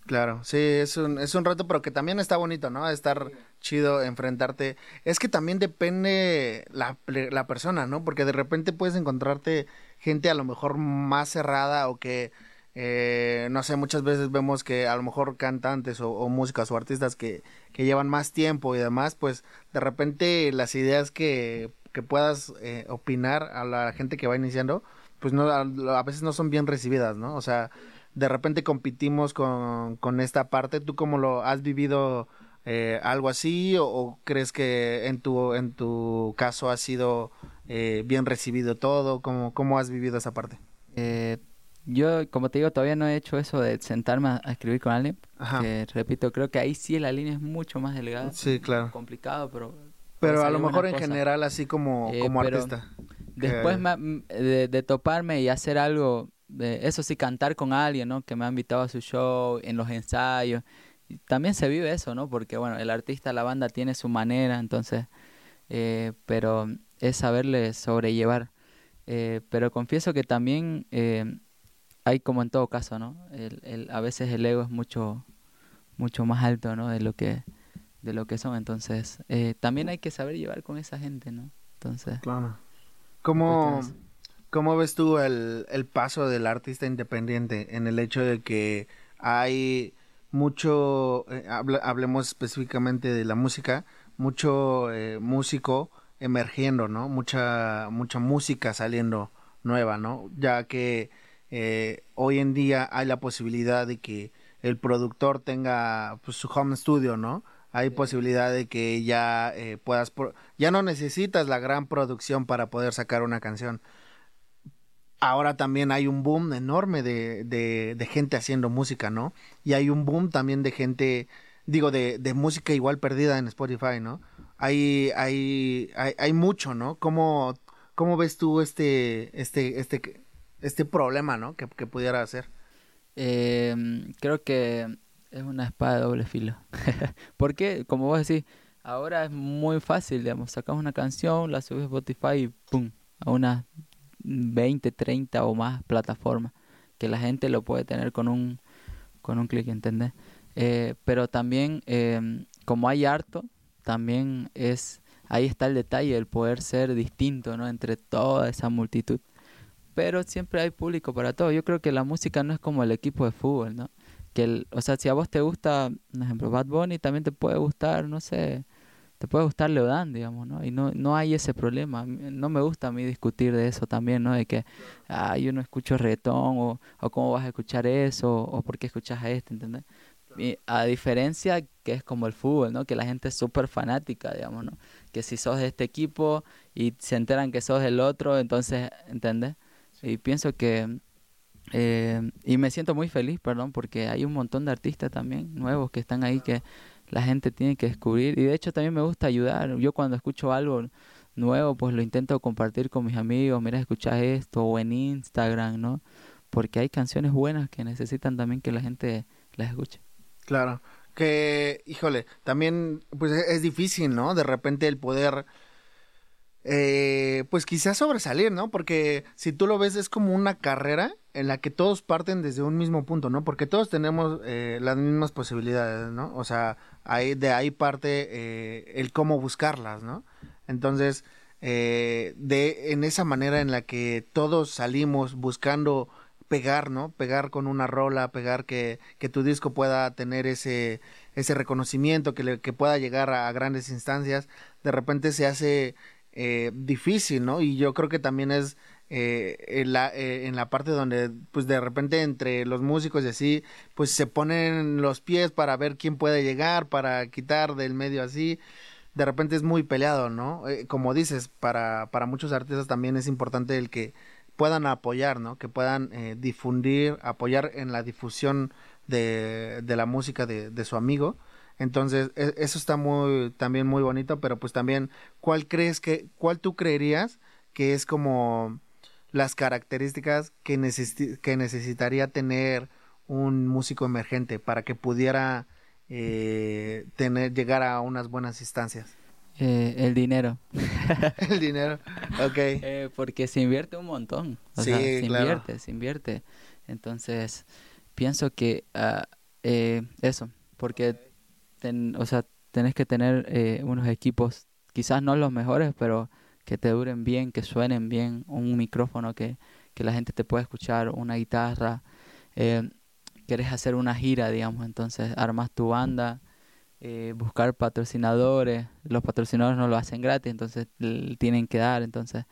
Claro, sí, es un, es un reto, pero que también está bonito, ¿no? Estar chido, enfrentarte. Es que también depende la, la persona, ¿no? Porque de repente puedes encontrarte gente a lo mejor más cerrada o que, eh, no sé, muchas veces vemos que a lo mejor cantantes o, músicas o artistas que, que, llevan más tiempo y demás, pues de repente las ideas que, que puedas eh, opinar a la gente que va iniciando, pues no, a veces no son bien recibidas, ¿no? O sea de repente competimos con, con esta parte. ¿Tú cómo lo has vivido eh, algo así o, o crees que en tu en tu caso ha sido eh, bien recibido todo? ¿Cómo, ¿Cómo has vivido esa parte? Eh, yo, como te digo, todavía no he hecho eso de sentarme a, a escribir con alguien. Ajá. Que, repito, creo que ahí sí la línea es mucho más delgada. Sí, claro. Complicado, pero... Pero a lo mejor en general, así como, Eh, como artista. Después que- de, de toparme y hacer algo, de, eso sí, cantar con alguien, ¿no? Que me ha invitado a su show, en los ensayos. Y también se vive eso, ¿no? Porque, bueno, el artista, la banda tiene su manera, entonces, eh, pero es saberle sobrellevar. Eh, pero confieso que también eh, hay como en todo caso, ¿no? El, el, a veces el ego es mucho, mucho más alto, ¿no? De lo que, de lo que son, entonces, eh, también hay que saber llevar con esa gente, ¿no? Entonces... Claro. ¿Cómo. ¿Cómo ves tú el, el paso del artista independiente en el hecho de que hay mucho, eh, hable- hablemos específicamente de la música, mucho eh, músico emergiendo, ¿no? Mucha, mucha música saliendo nueva, ¿no? Ya que eh, hoy en día hay la posibilidad de que el productor tenga pues, su home studio, ¿no? Hay posibilidad de que ya eh, puedas, pro- ya no necesitas la gran producción para poder sacar una canción. Ahora también hay un boom enorme de, de, de gente haciendo música, ¿no? Y hay un boom también de gente, digo, de, de música igual perdida en Spotify, ¿no? Hay, hay, hay, hay mucho, ¿no? ¿Cómo, ¿Cómo ves tú este, este, este, este problema, ¿no? Que, que pudiera hacer. Eh, creo que es una espada de doble filo. *laughs* Porque, como vos decís, ahora es muy fácil, digamos, sacas una canción, la subes a Spotify y ¡pum! a unas 20, 30 o más plataformas que la gente lo puede tener con un con un clic, ¿entendés? Eh, pero también, eh, como hay harto, también es ahí está el detalle, el poder ser distinto, ¿no? Entre toda esa multitud pero siempre hay público para todo. Yo creo que la música no es como el equipo de fútbol, ¿no? Que el, o sea, si a vos te gusta, por ejemplo, Bad Bunny, también te puede gustar, no sé, te puede gustar Leodan, digamos, ¿no? Y no, no hay ese problema. No me gusta a mí discutir de eso también, ¿no? De que, ah, yo no escucho reggaetón, o, o cómo vas a escuchar eso, o por qué escuchas a este, ¿entendés? Y a diferencia que es como el fútbol, ¿no? Que la gente es súper fanática, digamos, ¿no? Que si sos de este equipo y se enteran que sos del otro, entonces, ¿entendés? Y pienso que, eh, y me siento muy feliz, perdón, porque hay un montón de artistas también nuevos que están ahí que la gente tiene que descubrir. Y de hecho también me gusta ayudar. Yo cuando escucho algo nuevo, pues lo intento compartir con mis amigos. Mira, escuchas esto, o en Instagram, ¿no? Porque hay canciones buenas que necesitan también que la gente las escuche. Claro. Que, híjole, también, pues es es difícil, ¿no? De repente el poder, eh, pues quizás sobresalir, ¿no? Porque si tú lo ves es como una carrera en la que todos parten desde un mismo punto, ¿no? Porque todos tenemos eh, las mismas posibilidades, ¿no? O sea, ahí, de ahí parte eh, el cómo buscarlas, ¿no? Entonces, eh, de en esa manera en la que todos salimos buscando pegar, ¿no? Pegar con una rola, pegar que, que tu disco pueda tener ese, ese reconocimiento, que, le- que pueda llegar a, grandes instancias, de repente se hace eh, difícil, ¿no? Y yo creo que también es eh, en, la, eh, en la parte donde, pues de repente entre los músicos y así, pues se ponen los pies para ver quién puede llegar, para quitar del medio así. De repente es muy peleado, ¿no? Eh, como dices, para, para muchos artistas también es importante el que puedan apoyar, ¿no? Que puedan eh, difundir, apoyar en la difusión de, de la música de, de su amigo. Entonces, e- eso está muy, también muy bonito, pero pues también, ¿cuál crees que, cuál tú creerías que es como las características que, necesi- que necesitaría tener un músico emergente para que pudiera eh, tener, llegar a unas buenas instancias? Eh, el dinero. *laughs* El dinero, ok. Eh, porque se invierte un montón. O Sí, sea, se claro. invierte, se invierte. Entonces, pienso que ah, eh, eso, porque, ten- o sea, tenés que tener eh, unos equipos, quizás no los mejores, pero que te duren bien, que suenen bien, un micrófono que, que la gente te pueda escuchar, una guitarra. Eh, querés hacer una gira, digamos, entonces armas tu banda, eh, buscar patrocinadores, los patrocinadores no lo hacen gratis, entonces tienen que dar, entonces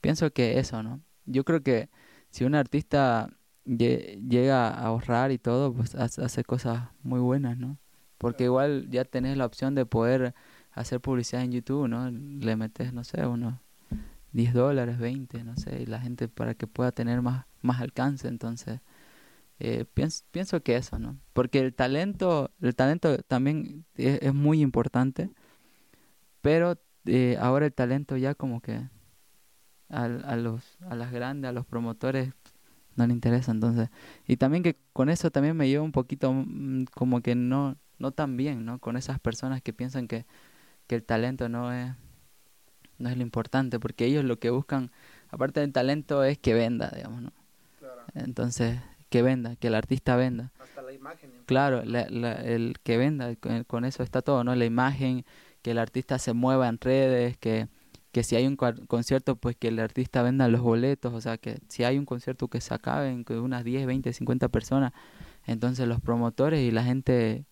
pienso que eso, ¿no? Yo creo que si un artista lle- llega a ahorrar y todo, pues hace, hace cosas muy buenas, ¿no? Porque igual ya tenés la opción de poder hacer publicidad en YouTube, ¿no? Le metes, no sé, unos 10 dólares, 20, no sé, y la gente para que pueda tener más, más alcance, entonces eh, pienso, pienso que eso, ¿no? Porque el talento, el talento también es, es muy importante, pero eh, ahora el talento ya como que a, a, los, a las grandes, a los promotores no le interesa, entonces, y también que con eso también me llevo un poquito mm, como que no, no tan bien, ¿no? Con esas personas que piensan que, que el talento no es no es lo importante, porque ellos lo que buscan, aparte del talento, es que venda, digamos, ¿no? Entonces, que venda, que el artista venda. Hasta la imagen. Claro, la, la, el que venda, con, con, eso está todo, ¿no? La imagen, que el artista se mueva en redes, que, que si hay un concierto, pues que el artista venda los boletos, o sea, que si hay un concierto que se acabe en unas 10, 20, 50 personas, entonces los promotores y la gente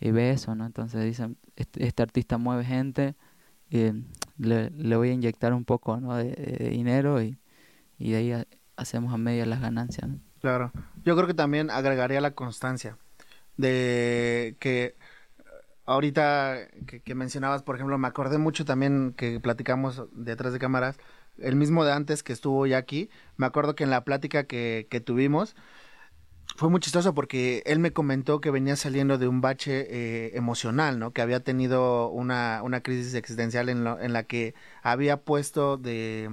y ve eso, ¿no? Entonces dicen, este, este artista mueve gente, y le, le, voy a inyectar un poco ¿no? de, de dinero y, y, de ahí a, hacemos a media las ganancias. ¿no? Claro, yo creo que también agregaría la constancia de que ahorita que, que, mencionabas, por ejemplo, me acordé mucho también que platicamos detrás de cámaras, el mismo de antes que estuvo ya aquí, me acuerdo que en la plática que, que tuvimos, fue muy chistoso porque él me comentó que venía saliendo de un bache eh, emocional, ¿no? Que había tenido una, una crisis existencial en, lo, en la que había puesto de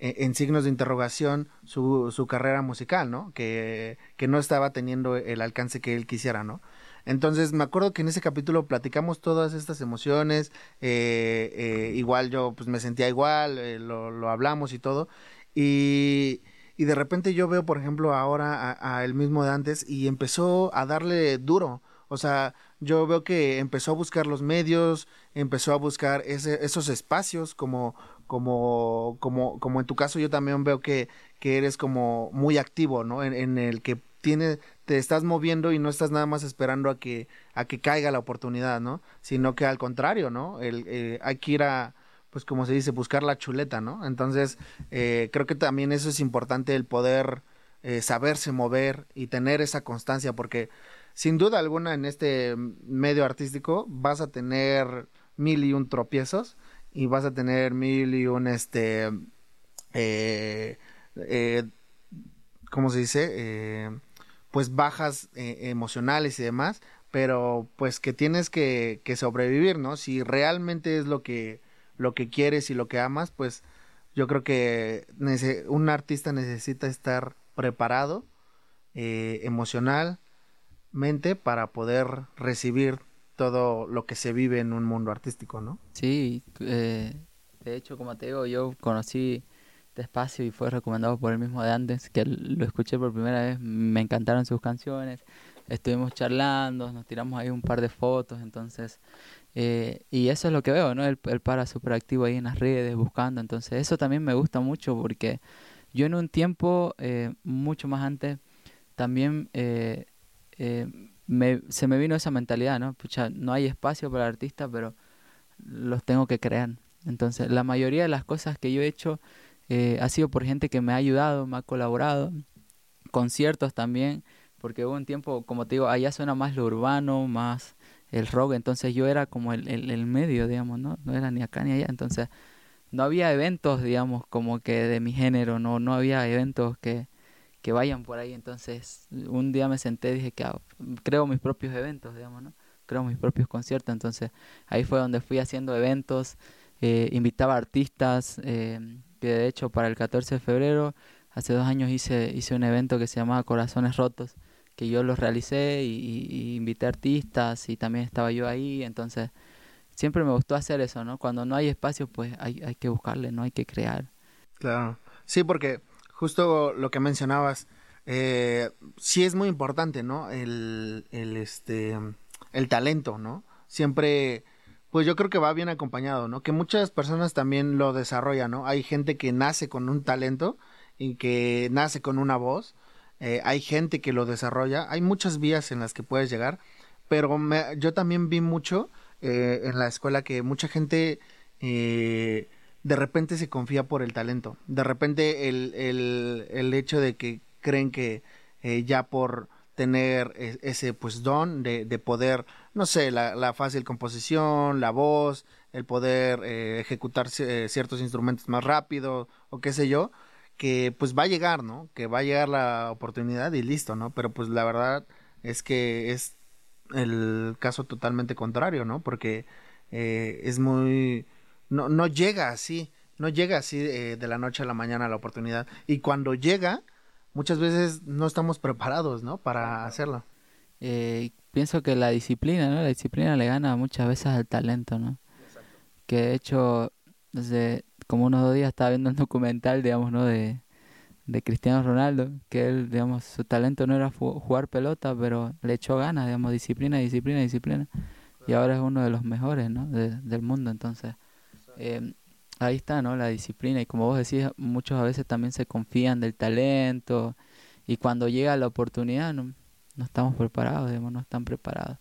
en signos de interrogación su, su carrera musical, ¿no? Que, que no estaba teniendo el alcance que él quisiera, ¿no? Entonces me acuerdo que en ese capítulo platicamos todas estas emociones, eh, eh, igual yo pues me sentía igual, eh, lo, lo, hablamos y todo, y, y, de repente yo veo, por ejemplo, ahora a, a, el mismo de antes y empezó a darle duro, o sea, yo veo que empezó a buscar los medios, empezó a buscar ese, esos espacios como, como, como, como en tu caso yo también veo que, que eres como muy activo, ¿no? En, en, el que tiene, te estás moviendo y no estás nada más esperando a que, a que caiga la oportunidad, ¿no? Sino que al contrario, ¿no? El, eh, hay que ir a, pues como se dice, buscar la chuleta, ¿no? Entonces, eh, creo que también eso es importante, el poder eh, saberse mover y tener esa constancia, porque sin duda alguna en este medio artístico vas a tener mil y un tropiezos, y vas a tener mil y un este eh, eh, ¿cómo se dice? Pues bajas emocionales y demás, pero pues que tienes que, sobrevivir, ¿no? Si realmente es lo que lo que quieres y lo que amas, pues yo creo que un artista necesita estar preparado eh, emocionalmente para poder recibir todo lo que se vive en un mundo artístico, ¿no? Sí, eh, de hecho, como te digo, yo conocí Despacio y fue recomendado por el mismo de antes, que lo escuché por primera vez, me encantaron sus canciones, estuvimos charlando, nos tiramos ahí un par de fotos, entonces, eh, y eso es lo que veo, ¿no? El, el para súper activo ahí en las redes, buscando, entonces eso también me gusta mucho porque yo en un tiempo, eh, mucho más antes, también... Eh, eh, me, se me vino esa mentalidad, ¿no? Pucha, no hay espacio para el artista, pero los tengo que crear. Entonces, la mayoría de las cosas que yo he hecho eh, ha sido por gente que me ha ayudado, me ha colaborado, conciertos también, porque hubo un tiempo, como te digo, allá suena más lo urbano, más el rock, entonces yo era como el, el, medio, digamos, ¿no? No era ni acá ni allá, entonces no había eventos, digamos, como que de mi género, no, no había eventos que, que vayan por ahí. Entonces, un día me senté y dije que ah, creo mis propios eventos, digamos, ¿no? Creo mis propios conciertos. Entonces, ahí fue donde fui haciendo eventos, eh, invitaba artistas, eh, que de hecho para el 14 de febrero, hace dos años hice, hice un evento que se llamaba Corazones Rotos, que yo los realicé y, y, y invité artistas y también estaba yo ahí. Entonces, siempre me gustó hacer eso, ¿no? Cuando no hay espacio, pues hay, hay que buscarle, no hay que crear. Claro. Sí, porque justo lo que mencionabas, eh, sí es muy importante, ¿no? El, el, este, el talento, ¿no? Siempre, pues yo creo que va bien acompañado, ¿no? Que muchas personas también lo desarrollan, ¿no? Hay gente que nace con un talento y que nace con una voz, eh, hay gente que lo desarrolla, hay muchas vías en las que puedes llegar, pero me, yo también vi mucho eh, en la escuela que mucha gente... Eh, de repente se confía por el talento. De repente el, el, el hecho de que creen que eh, ya por tener e- ese pues don de, de poder, no sé, la, la fácil composición, la voz, el poder eh, ejecutar ci- ciertos instrumentos más rápido o qué sé yo, que pues va a llegar, ¿no? Que va a llegar la oportunidad y listo, ¿no? Pero pues la verdad es que es el caso totalmente contrario, ¿no? Porque eh, es muy... No, no llega así, no llega así eh, de la noche a la mañana la oportunidad. Y cuando llega, muchas veces no estamos preparados, ¿no? Para hacerlo. Eh, pienso que la disciplina, ¿no? La disciplina le gana muchas veces al talento, ¿no? Que de hecho, desde como unos dos días estaba viendo un documental, digamos, ¿no? De, de Cristiano Ronaldo, que él, digamos, su talento no era jugar pelota, pero le echó ganas, digamos, disciplina, disciplina, disciplina. Y ahora es uno de los mejores, ¿no? De- del mundo, entonces. eh, ahí está, ¿no? La disciplina. Y como vos decís, muchos a veces también se confían del talento. Y cuando llega la oportunidad, no, no estamos preparados, digamos, no están preparados.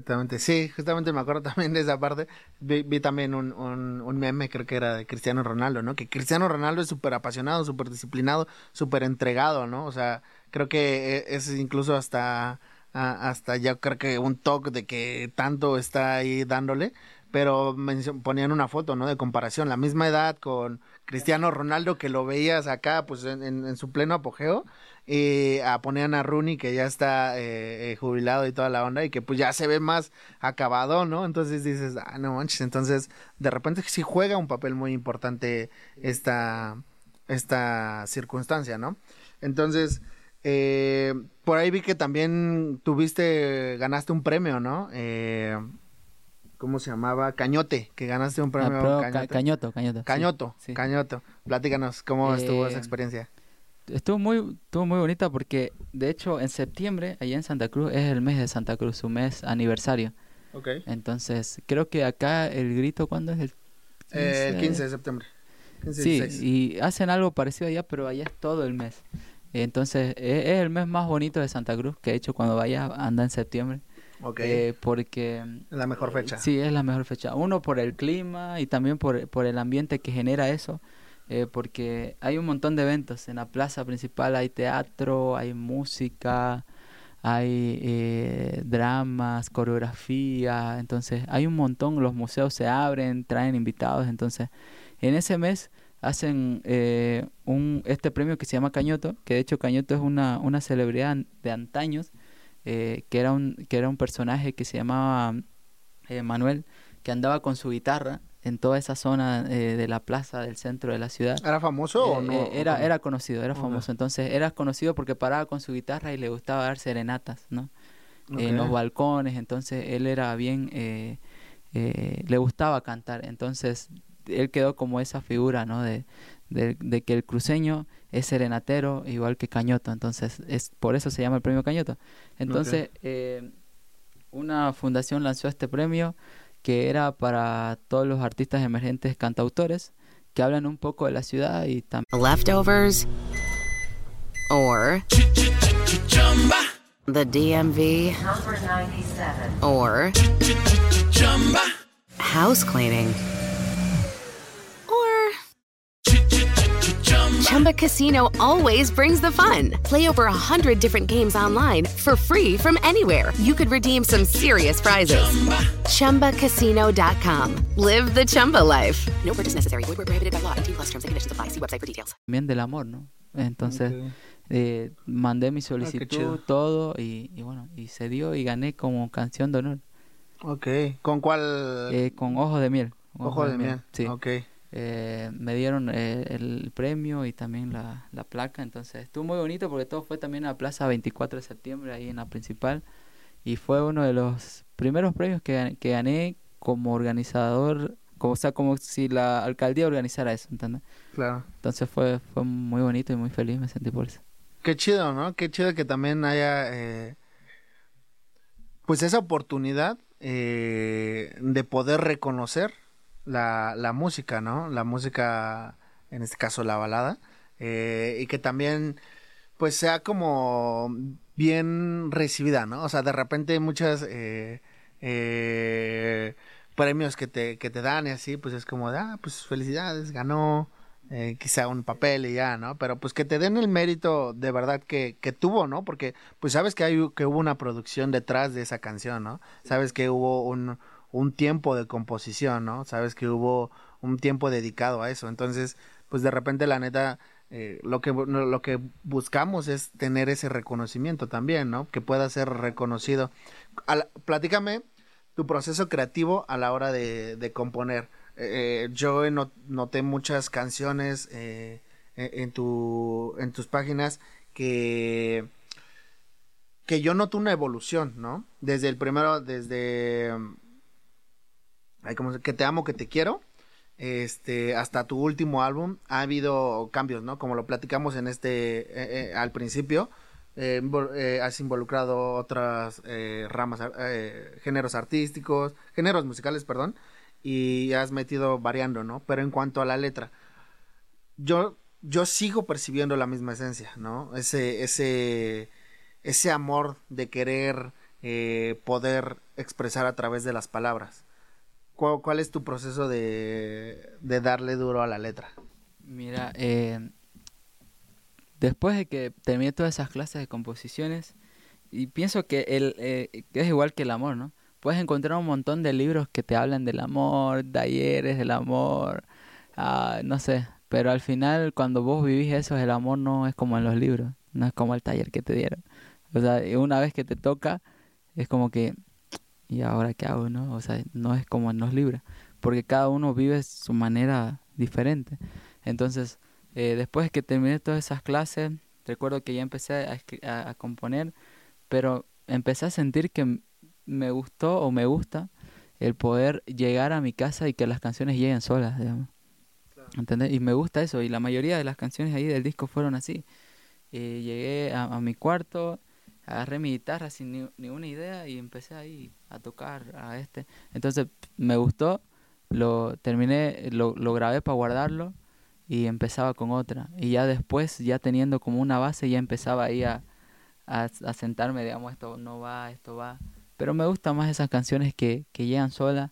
Exactamente, sí, justamente me acuerdo *laughs* también de esa parte. Vi, vi también un, un, meme, creo que era de Cristiano Ronaldo, ¿no? Que Cristiano Ronaldo es súper apasionado, súper disciplinado, súper entregado, ¿no? O sea, creo que e- es incluso hasta, hasta ya creo que un toque de que tanto está ahí dándole, pero ponían una foto, ¿no? De comparación, la misma edad con Cristiano Ronaldo que lo veías acá, pues en, en- en su pleno apogeo, y a ponían a Rooney que ya está eh, eh, jubilado y toda la onda y que pues ya se ve más acabado, ¿no? Entonces dices, ah, no manches, entonces de repente sí juega un papel muy importante esta, esta circunstancia, ¿no? Entonces, eh, por ahí vi que también tuviste, ganaste un premio, ¿no? Eh, ¿Cómo se llamaba? Cañote, que ganaste un Ah, premio. pero ca- Cañote. Cañoto, Cañoto. sí, Cañoto, sí. Cañoto. Platícanos, ¿cómo estuvo esa Eh, experiencia? Estuvo muy, estuvo muy bonita porque, de hecho, en septiembre, allá en Santa Cruz, es el mes de Santa Cruz, su mes aniversario. Ok. Entonces, creo que acá el grito, ¿cuándo es el Eh, el 15 de septiembre. 15, Sí, 16. y hacen algo parecido allá, pero allá es todo el mes. Entonces, e- es, el mes más bonito de Santa Cruz, que de hecho cuando vaya anda en septiembre. Ok. Eh, porque la mejor fecha. Sí, es la mejor fecha. Uno por el clima y también por, por el ambiente que genera eso. Eh, porque hay un montón de eventos. En la plaza principal hay teatro, hay música, hay eh, dramas, coreografía. Entonces hay un montón. Los museos se abren, traen invitados. Entonces en ese mes hacen eh, un, este premio que se llama Cañoto. Que de hecho Cañoto es una, una celebridad de antaños. eh, que, era un, que era un personaje que se llamaba eh, Manuel, que andaba con su guitarra en toda esa zona eh, de la plaza del centro de la ciudad. ¿Era famoso o Eh, no? eh, era, era conocido, era famoso. Entonces era conocido porque paraba con su guitarra y le gustaba dar serenatas, ¿no? En los balcones. Entonces él era bien, eh, eh, le gustaba cantar. Entonces él quedó como esa figura, ¿no? De, de, de que el cruceño es serenatero igual que Cañoto. Entonces es por eso se llama el premio Cañoto. Entonces eh, una fundación lanzó este premio que era para todos los artistas emergentes cantautores que hablan un poco de la ciudad y también Leftovers or the DMV Number 97. or house cleaning Chumba Casino always brings the fun. Play over a hundred different games online for free from anywhere. You could redeem some serious prizes. ChumbaCasino.com. Live the Chumba life. No purchase necessary. Void where prohibited by law. 18 plus terms and conditions apply. See website for details. del amor, ¿no? Entonces Ok. eh, mandé mi chido. solicitud, todo y, y bueno, y se dio y gané como canción de honor Ok. ¿Con cuál? eh, con Ojo de Miel. Ojo de miel. Sí. Ok. Eh, me dieron eh, el premio y también la, la placa, entonces estuvo muy bonito porque todo fue también a Plaza 24 de septiembre, ahí en la principal, y fue uno de los primeros premios que, gan- que gané como organizador, como, o sea, como si la alcaldía organizara eso, ¿entendés? Claro. Entonces fue, fue muy bonito y muy feliz, me sentí por eso. Qué chido, ¿no? Qué chido que también haya, eh, pues esa oportunidad eh, de poder reconocer la, la música, ¿no? La música, en este caso la balada, eh, y que también, pues sea como bien recibida, ¿no? O sea, de repente muchas eh, eh, premios que te, que te dan y así, pues es como de, ah, pues felicidades, ganó, quizá un papel y ya, ¿no? Pero pues que te den el mérito de verdad que, que tuvo, ¿no? Porque pues sabes que, hay, que hubo una producción detrás de esa canción, ¿no? Sabes que hubo un, un tiempo de composición, ¿no? Sabes que hubo un tiempo dedicado a eso. Entonces, pues de repente la neta, eh, lo, que, lo que buscamos es tener ese reconocimiento también, ¿no? Que pueda ser reconocido. Platícame tu proceso creativo a la hora de, de componer. Eh, yo noté muchas canciones eh, en, tu, en tus páginas que que yo noto una evolución, ¿no? Desde el primero, desde ay, como que te amo, que te quiero, este, hasta tu último álbum ha habido cambios, ¿no? Como lo platicamos en este, eh, eh, al principio, eh, has involucrado otras ramas, géneros artísticos, géneros musicales, perdón, y has metido variando, ¿no? Pero en cuanto a la letra, yo, yo sigo percibiendo la misma esencia, ¿no? Ese, ese, ese amor de querer poder expresar a través de las palabras. ¿Cuál, es tu proceso de, darle duro a la letra? Mira, eh, después de que terminé todas esas clases de composiciones, y pienso que el, eh, es igual que el amor, ¿no? Puedes encontrar un montón de libros que te hablan del amor, talleres del amor, ah, no sé, pero al final cuando vos vivís eso, el amor no es como en los libros, no es como el taller que te dieron. O sea, una vez que te toca, es como que y ahora qué hago, ¿no? O sea, no es como en los libros, porque cada uno vive su manera diferente. Entonces, eh, después de que terminé todas esas clases, recuerdo que ya empecé a, a, componer, pero empecé a sentir que me gustó o me gusta el poder llegar a mi casa y que las canciones lleguen solas, digamos. ¿Entendés? Y me gusta eso, y la mayoría de las canciones ahí del disco fueron así. Eh, llegué a, a mi cuarto, agarré mi guitarra sin ni, ni, una idea y empecé ahí a tocar a este. Entonces me gustó, lo terminé, lo, lo grabé para guardarlo y empezaba con otra. Y ya después, ya teniendo como una base, ya empezaba ahí a, a, sentarme, digamos, esto no va, esto va. Pero me gustan más esas canciones que, que llegan solas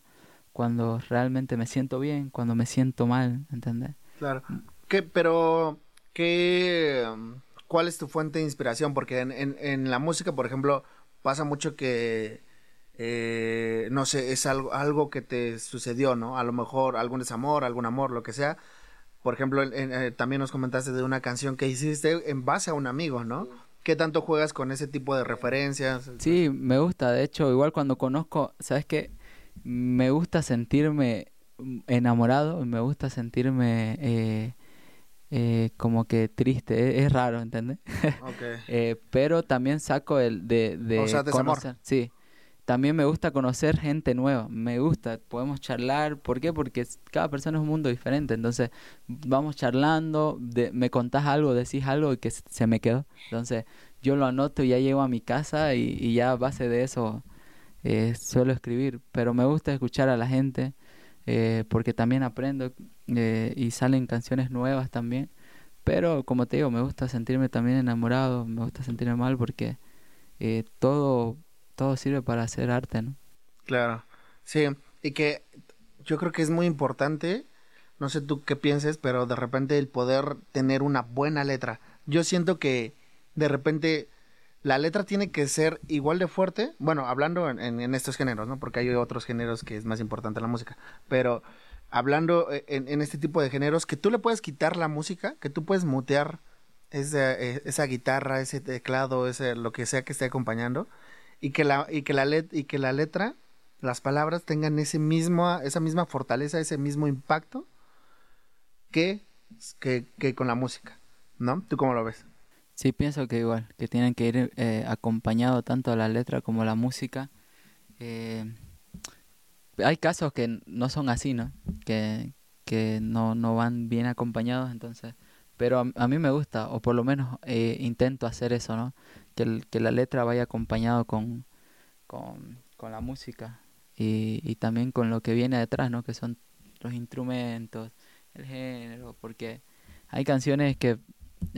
cuando realmente me siento bien, cuando me siento mal, ¿entendés? Claro. ¿Qué, pero, qué ¿cuál es tu fuente de inspiración? Porque en, en, la música, por ejemplo, pasa mucho que, eh, no sé, es algo, algo que te sucedió, ¿no? A lo mejor algún desamor, algún amor, lo que sea. Por ejemplo, eh, también nos comentaste de una canción que hiciste en base a un amigo, ¿no? ¿Qué tanto juegas con ese tipo de referencias? Sí, me gusta. De hecho, igual cuando conozco, ¿sabes qué? Me gusta sentirme enamorado, me gusta sentirme... Eh, eh, como que triste, es, raro, ¿entendés? *laughs* eh, pero también saco el de, de conocer, sí. También me gusta conocer gente nueva, me gusta, podemos charlar, ¿por qué? Porque cada persona es un mundo diferente, entonces vamos charlando, de, me contás algo, decís algo y que se me quedó, entonces yo lo anoto y ya llego a mi casa y, y ya a base de eso eh, suelo escribir, pero me gusta escuchar a la gente, eh, porque también aprendo eh, y salen canciones nuevas también. Pero como te digo, me gusta sentirme también enamorado, me gusta sentirme mal porque eh, todo, todo sirve para hacer arte, ¿no? Claro, sí, y que yo creo que es muy importante, no sé tú qué pienses, pero de repente el poder tener una buena letra. Yo siento que de repente la letra tiene que ser igual de fuerte, bueno, hablando en, estos géneros, ¿no? Porque hay otros géneros que es más importante la música, pero hablando eh, en, este tipo de géneros, que tú le puedes quitar la música, que tú puedes mutear esa, eh, esa guitarra, ese teclado, ese lo que sea que esté acompañando, y que la, y que la, let, y que la letra, las palabras tengan ese mismo, esa misma fortaleza, ese mismo impacto que, que, que con la música, ¿no? ¿Tú cómo lo ves? Sí, pienso que igual, que tienen que ir eh, acompañado tanto la letra como la música. Eh, hay casos que no son así, ¿no? Que, que no, no van bien acompañados, entonces... Pero a, mí me gusta, o por lo menos eh, intento hacer eso, ¿no? Que, que la letra vaya acompañado con, con, con la música y, y también con lo que viene detrás, ¿no? Que son los instrumentos, el género, porque hay canciones que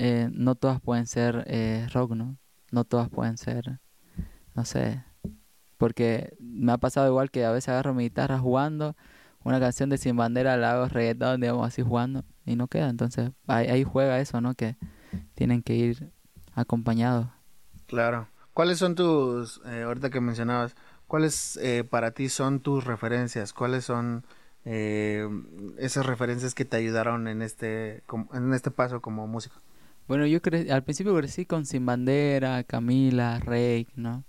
eh, no todas pueden ser eh, rock, ¿no? No todas pueden ser, no sé, porque me ha pasado igual que a veces agarro mi guitarra jugando una canción de Sin Bandera la hago reggaetón, digamos, así jugando, y no queda. Entonces, ahí, ahí juega eso, ¿no? Que tienen que ir acompañados. Claro. ¿Cuáles son tus, eh, ahorita que mencionabas, cuáles eh, para ti son tus referencias? ¿Cuáles son eh, esas referencias que te ayudaron en este, en este paso como músico? Bueno, yo cre- al principio crecí con Sin Bandera, Camila, Rey, ¿no?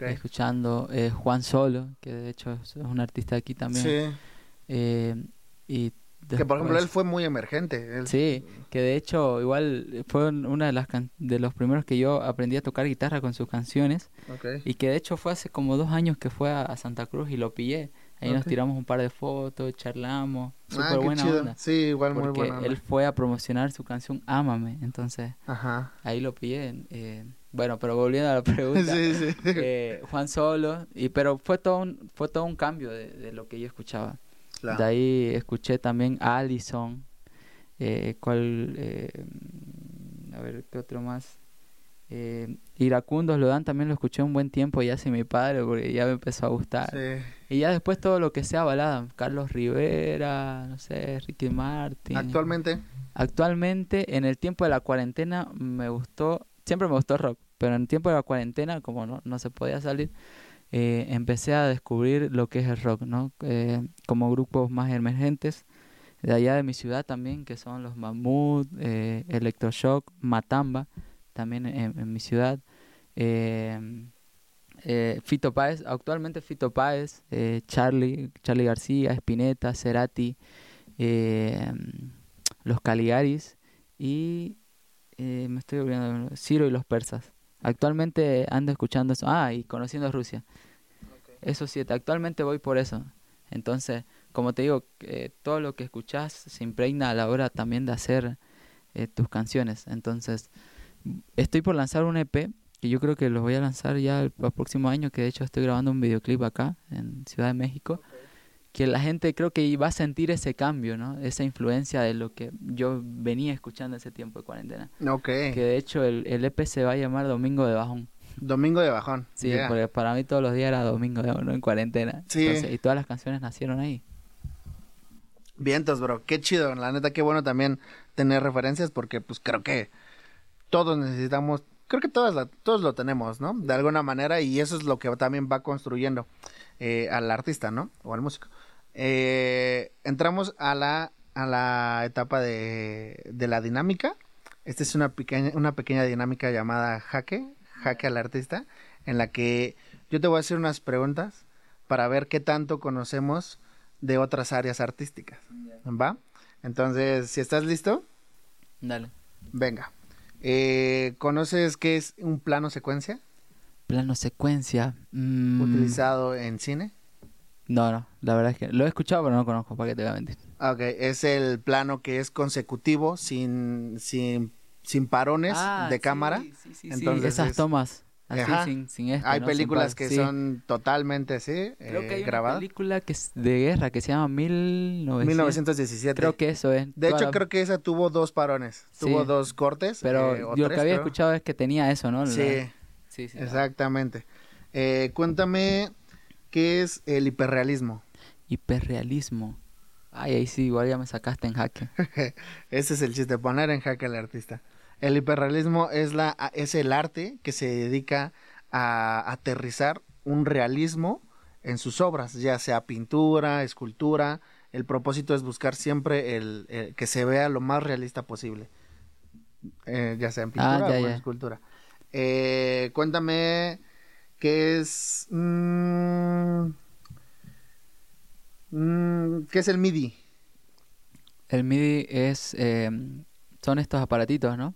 Escuchando eh, Juan Solo, que de hecho es un artista aquí también. Sí. Eh, y Que por ejemplo él fue muy emergente. Él- Sí, que de hecho igual fue un- una de las can- de los primeros que yo aprendí a tocar guitarra con sus canciones Ok. y que de hecho fue hace como dos años que fue a, a Santa Cruz y lo pillé. Ahí nos tiramos un par de fotos, charlamos, Ah, súper buena chido. onda. Sí, igual muy buena onda. él fue a promocionar su canción Ámame, entonces Ajá. ahí lo pillé. eh, bueno, pero volviendo a la pregunta, *laughs* Sí, sí. eh, Juan Solo, y pero fue todo un, fue todo un cambio de, de lo que yo escuchaba. Claro. De ahí escuché también a Allison, eh, cuál, eh, a ver, ¿qué otro más? Eh, Iracundos lo dan también lo escuché un buen tiempo ya sin mi padre porque ya me empezó a gustar. Sí. Y ya después todo lo que sea balada, Carlos Rivera, no sé, Ricky Martin. Actualmente. Actualmente, en el tiempo de la cuarentena, me gustó, siempre me gustó rock, pero en el tiempo de la cuarentena, como no, no se podía salir, eh, empecé a descubrir lo que es el rock, ¿no? Eh, como grupos más emergentes, de allá de mi ciudad también, que son los eh, Electroshock, Matamba, también en, en mi ciudad. Eh, eh, Fito Páez, actualmente Fito Páez, eh, Charlie, Charlie García, Spinetta, Cerati, eh, los Caligaris y eh, me estoy olvidando, Ciro y los persas. Actualmente ando escuchando eso. Ah, y conociendo Rusia. Esos siete. Actualmente voy por eso. Entonces, como te digo, eh, todo lo que escuchas se impregna a la hora también de hacer eh, tus canciones. Entonces, estoy por lanzar un EP que yo creo que los voy a lanzar ya el, el próximo año, que de hecho estoy grabando un videoclip acá en Ciudad de México, que la gente creo que va a sentir ese cambio, ¿no? Esa influencia de lo que yo venía escuchando ese tiempo de cuarentena. Ok. Que de hecho el, el EP se va a llamar Domingo de Bajón. Domingo de Bajón. Sí, Yeah. porque para mí todos los días era Domingo de Bajón, ¿no? en cuarentena. Sí. Entonces, y todas las canciones nacieron ahí. Vientos, bro. Qué chido. La neta, qué bueno también tener referencias porque pues creo que todos necesitamos, creo que todas la- todos lo tenemos, ¿no? De alguna manera y eso es lo que también va construyendo eh, al artista, ¿no? O al músico. Eh, entramos a la, a la etapa de, de la dinámica. Esta es una pequeña, una pequeña dinámica llamada jaque, jaque al artista, en la que yo te voy a hacer unas preguntas para ver qué tanto conocemos de otras áreas artísticas. ¿Va? Entonces, si estás listo, Dale. venga. Eh, ¿Conoces qué es un plano secuencia Plano secuencia. mm, utilizado en cine? No, no, la verdad es que lo he escuchado, pero no lo conozco, ¿para qué te voy a mentir? Ah, Ok, es el plano que es consecutivo, sin, sin, sin parones Ah, de sí, cámara. sí, sí, sí, Entonces esas es- tomas, así Ajá. sin, sin Hay películas que sí. son totalmente así, Creo eh, que hay una película que es de guerra que se llama 1900. 1917. Creo que eso es. De hecho, la- creo que esa tuvo dos parones. Sí. Tuvo dos cortes. Pero eh, o yo lo tres, que había creo. escuchado es que tenía eso, ¿no? La- Sí, sí, sí. exactamente. Eh, cuéntame qué es el hiperrealismo. Hiperrealismo. Ay, ahí sí, igual ya me sacaste en jaque. *laughs* Ese es el chiste, poner en jaque al artista. El hiperrealismo es, la, es el arte que se dedica a aterrizar un realismo en sus obras, ya sea pintura, escultura. El propósito es buscar siempre el, el que se vea lo más realista posible, Eh, ya sea en pintura Ah, ya, o en ya. escultura. Eh, cuéntame qué es... mm, mm, ¿Qué es el MIDI? El MIDI es, eh, son estos aparatitos, ¿no?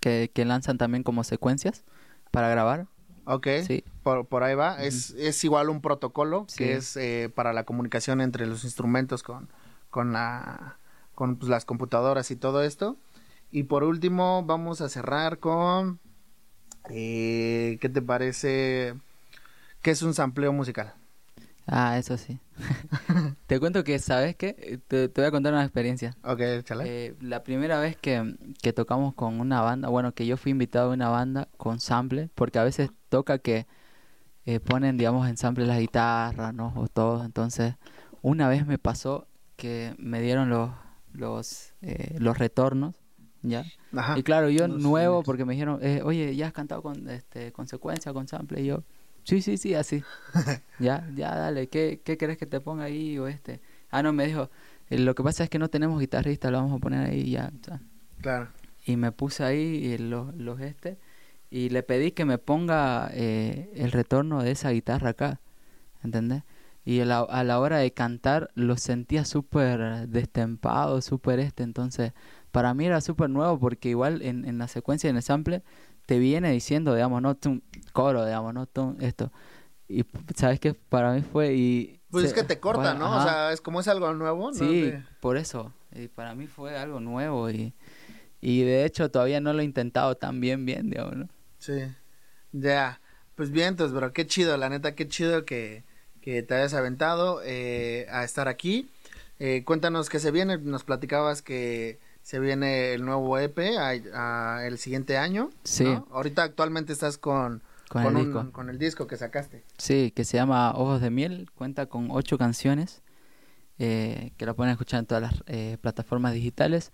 Que, que lanzan también como secuencias para grabar. Ok, Sí. por, por ahí va. es, es igual un protocolo Sí. que es eh, para la comunicación entre los instrumentos con, con, la, con pues, las computadoras y todo esto. Y por último, vamos a cerrar con. eh, ¿Qué te parece? ¿Qué es un sampleo musical? Ah, eso sí. *laughs* te cuento que, ¿sabes qué? Eh, Te, te voy a contar una experiencia. Ok, chale. Eh, la primera vez que, que tocamos con una banda, bueno, que yo fui invitado a una banda con sample, porque a veces toca que eh, ponen, digamos, en sample las guitarras, ¿no? O todo. Entonces, una vez me pasó que me dieron los, los, eh, los retornos, ¿ya? Ajá. Y claro, yo nuevo, porque me dijeron, eh, oye, ¿ya has cantado con este, consecuencia, con sample? Y yo, sí, sí, sí, así. ya, ya, dale, ¿qué, ¿qué querés que te ponga ahí o este? Ah, no, me dijo, "Eh, lo que pasa es que no tenemos guitarrista, lo vamos a poner ahí y ya. o sea. Claro. Y me puse ahí y los, los este, y le pedí que me ponga eh, el retorno de esa guitarra acá, ¿entendés? Y a la, a la hora de cantar lo sentía súper destempado, súper este, entonces para mí era súper nuevo porque igual en, en la secuencia, en el sample, te viene diciendo, digamos, no, tum, coro, digamos, no, esto. Y sabes que para mí fue y... Pues se- es que te corta, ¿no? ajá. O sea, es como es algo nuevo, ¿no? Sí, De- por eso. Y para mí fue algo nuevo y, y de hecho todavía no lo he intentado tan bien, bien, digamos, ¿no? Sí. Ya. Pues bien, entonces, bro, qué chido, la neta, qué chido que, que te hayas aventado eh, a estar aquí. Eh, cuéntanos qué se viene, nos platicabas que se viene el nuevo EP a- a el siguiente año. Sí. ¿no? Ahorita actualmente estás con, Con el un- disco. con el disco que sacaste. Sí, que se llama Ojos de Miel, cuenta con ocho canciones eh, que la pueden escuchar en todas las eh, plataformas digitales.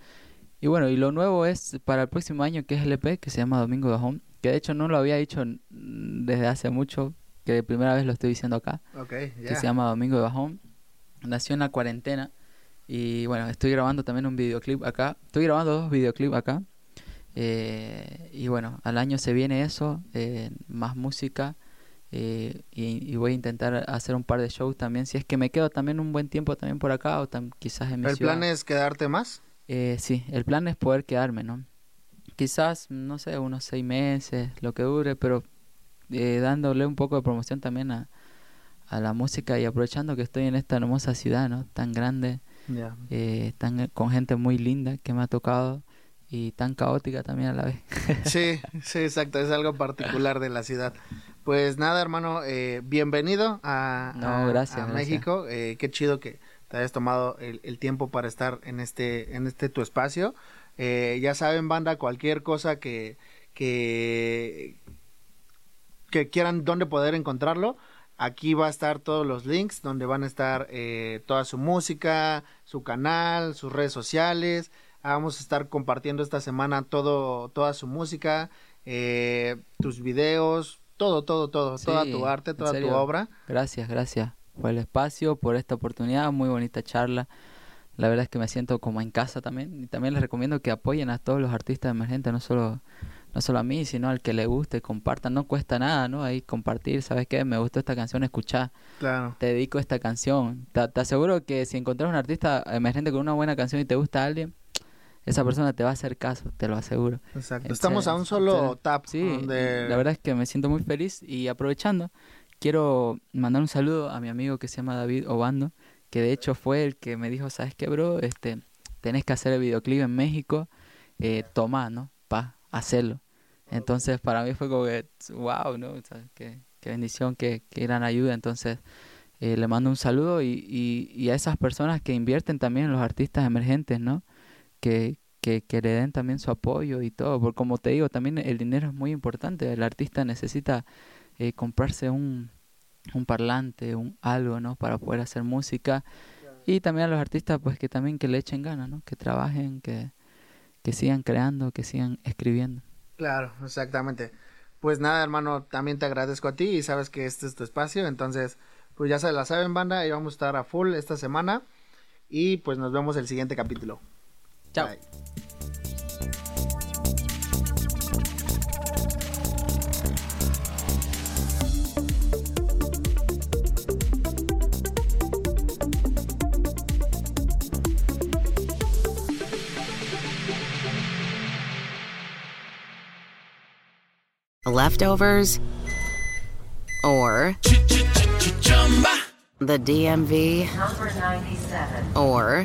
Y bueno, y lo nuevo es para el próximo año que es el EP, que se llama Domingo de Bajón, que de hecho no lo había dicho desde hace mucho, que de primera vez lo estoy diciendo acá. Ok, que ya. se llama Domingo de Bajón. Nació en la cuarentena y bueno, estoy grabando también un videoclip acá. Estoy grabando dos videoclips acá. Eh, y bueno, al año se viene eso, eh, más música. eh, y, y voy a intentar hacer un par de shows también. Si es que me quedo también un buen tiempo también por acá o tam- quizás en mi ¿El ciudad. plan es quedarte más? Eh, sí, el plan es poder quedarme, ¿no? Quizás, no sé, unos seis meses, lo que dure, pero eh, dándole un poco de promoción también a, a la música y aprovechando que estoy en esta hermosa ciudad, ¿no? Tan grande, tan, con gente muy linda que me ha tocado y tan caótica también a la vez. *laughs* Sí, sí, exacto, es algo particular de la ciudad. Pues nada, hermano, eh, bienvenido a, No, a- gracias, a gracias. México. Eh, qué chido que te hayas tomado el, el tiempo para estar en este, en este tu espacio. Eh, ya saben, banda, cualquier cosa que, que, que quieran dónde poder encontrarlo. Aquí va a estar todos los links donde van a estar eh, toda su música, su canal, sus redes sociales. Vamos a estar compartiendo esta semana todo, toda su música, eh, tus videos, todo, todo, todo, toda Sí, tu arte, toda tu obra. Gracias, gracias por el espacio, por esta oportunidad, muy bonita charla. La verdad es que me siento como en casa también y también les recomiendo que apoyen a todos los artistas emergentes, no solo no solo a mí, sino al que le guste, compartan, no cuesta nada, ¿no? Ahí compartir, ¿sabes qué? Me gustó esta canción, escuchar, Claro. te dedico esta canción. Te, te aseguro que si encontrás un artista emergente con una buena canción y te gusta a alguien, esa persona te va a hacer caso, te lo aseguro. Exacto. En Estamos a un solo tap. Sí, la verdad es que me siento muy feliz y aprovechando, quiero mandar un saludo a mi amigo que se llama David Obando, que de hecho fue el que me dijo, ¿sabes qué, bro? Este, tenés que hacer el videoclip en México, eh, toma, ¿no? Pa, hacerlo. Entonces para mí fue como que, wow, ¿no? O sea, qué, qué bendición, qué, qué gran ayuda. Entonces eh, le mando un saludo y, y, y a esas personas que invierten también en los artistas emergentes, ¿no? Que, que, que le den también su apoyo y todo. Porque como te digo, también el dinero es muy importante. El artista necesita eh, comprarse un, un parlante, un algo, ¿no? Para poder hacer música. Y también a los artistas, pues que también que le echen ganas, ¿no? Que trabajen, que, que sigan creando, que sigan escribiendo. Claro, exactamente. Pues nada, hermano, también te agradezco a ti y sabes que este es tu espacio, entonces, pues ya se la saben, banda, y vamos a estar a full esta semana y pues nos vemos el siguiente capítulo. Chao. Bye. Leftovers? Or the DMV? Number 97. Or